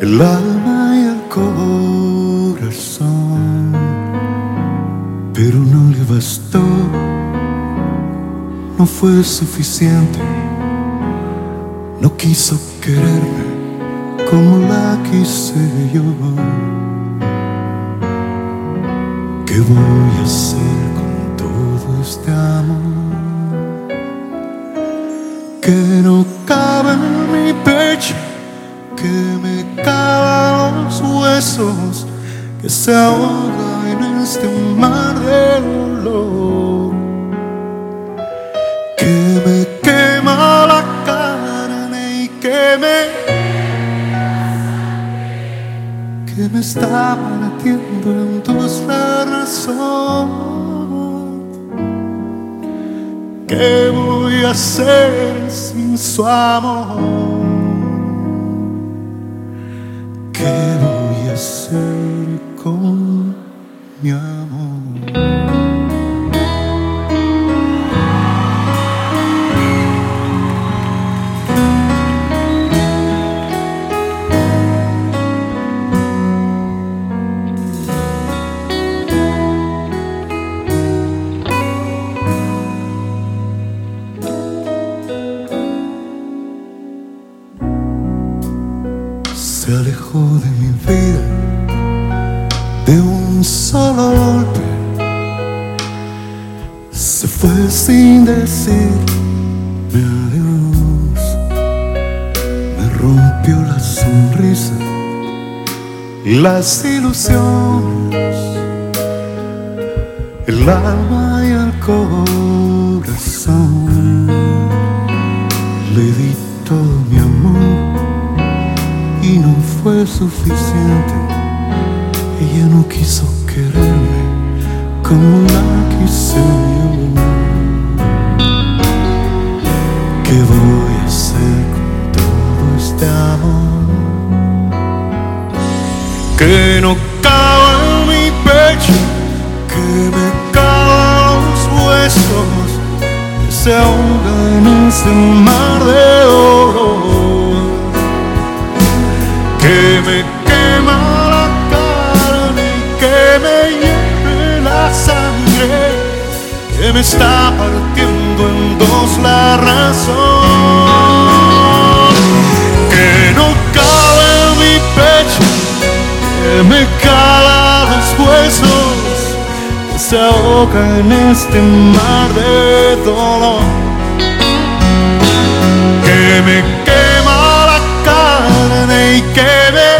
el alma y el corazón, pero no le bastó no fue suficiente. No quiso quererme como la quise yo. ¿Qué voy a hacer con todo este amor? Que no cabe en mi pecho, que me cavan los huesos, que se ahoga en este mar de dolor me está latiendo en tus razón ¿Qué voy a hacer sin su amor? ¿Qué voy a hacer con mi amor? Las ilusiones, el alma y el corazón. Le di todo mi amor y no fue suficiente. Ella no quiso quererme como la quise se ahogan en ese mar de dolor que me quema la carne que me hierve la sangre. Que me está partiendo en dos la razón. Que no cabe en mi pecho que me cala los huesos se ahoga en este mar de dolor que me quema la carne y que me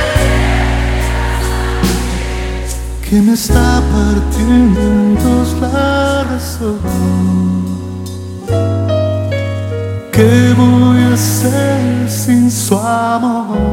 que me está partiendo en dos la razón ¿Qué voy a hacer sin su amor?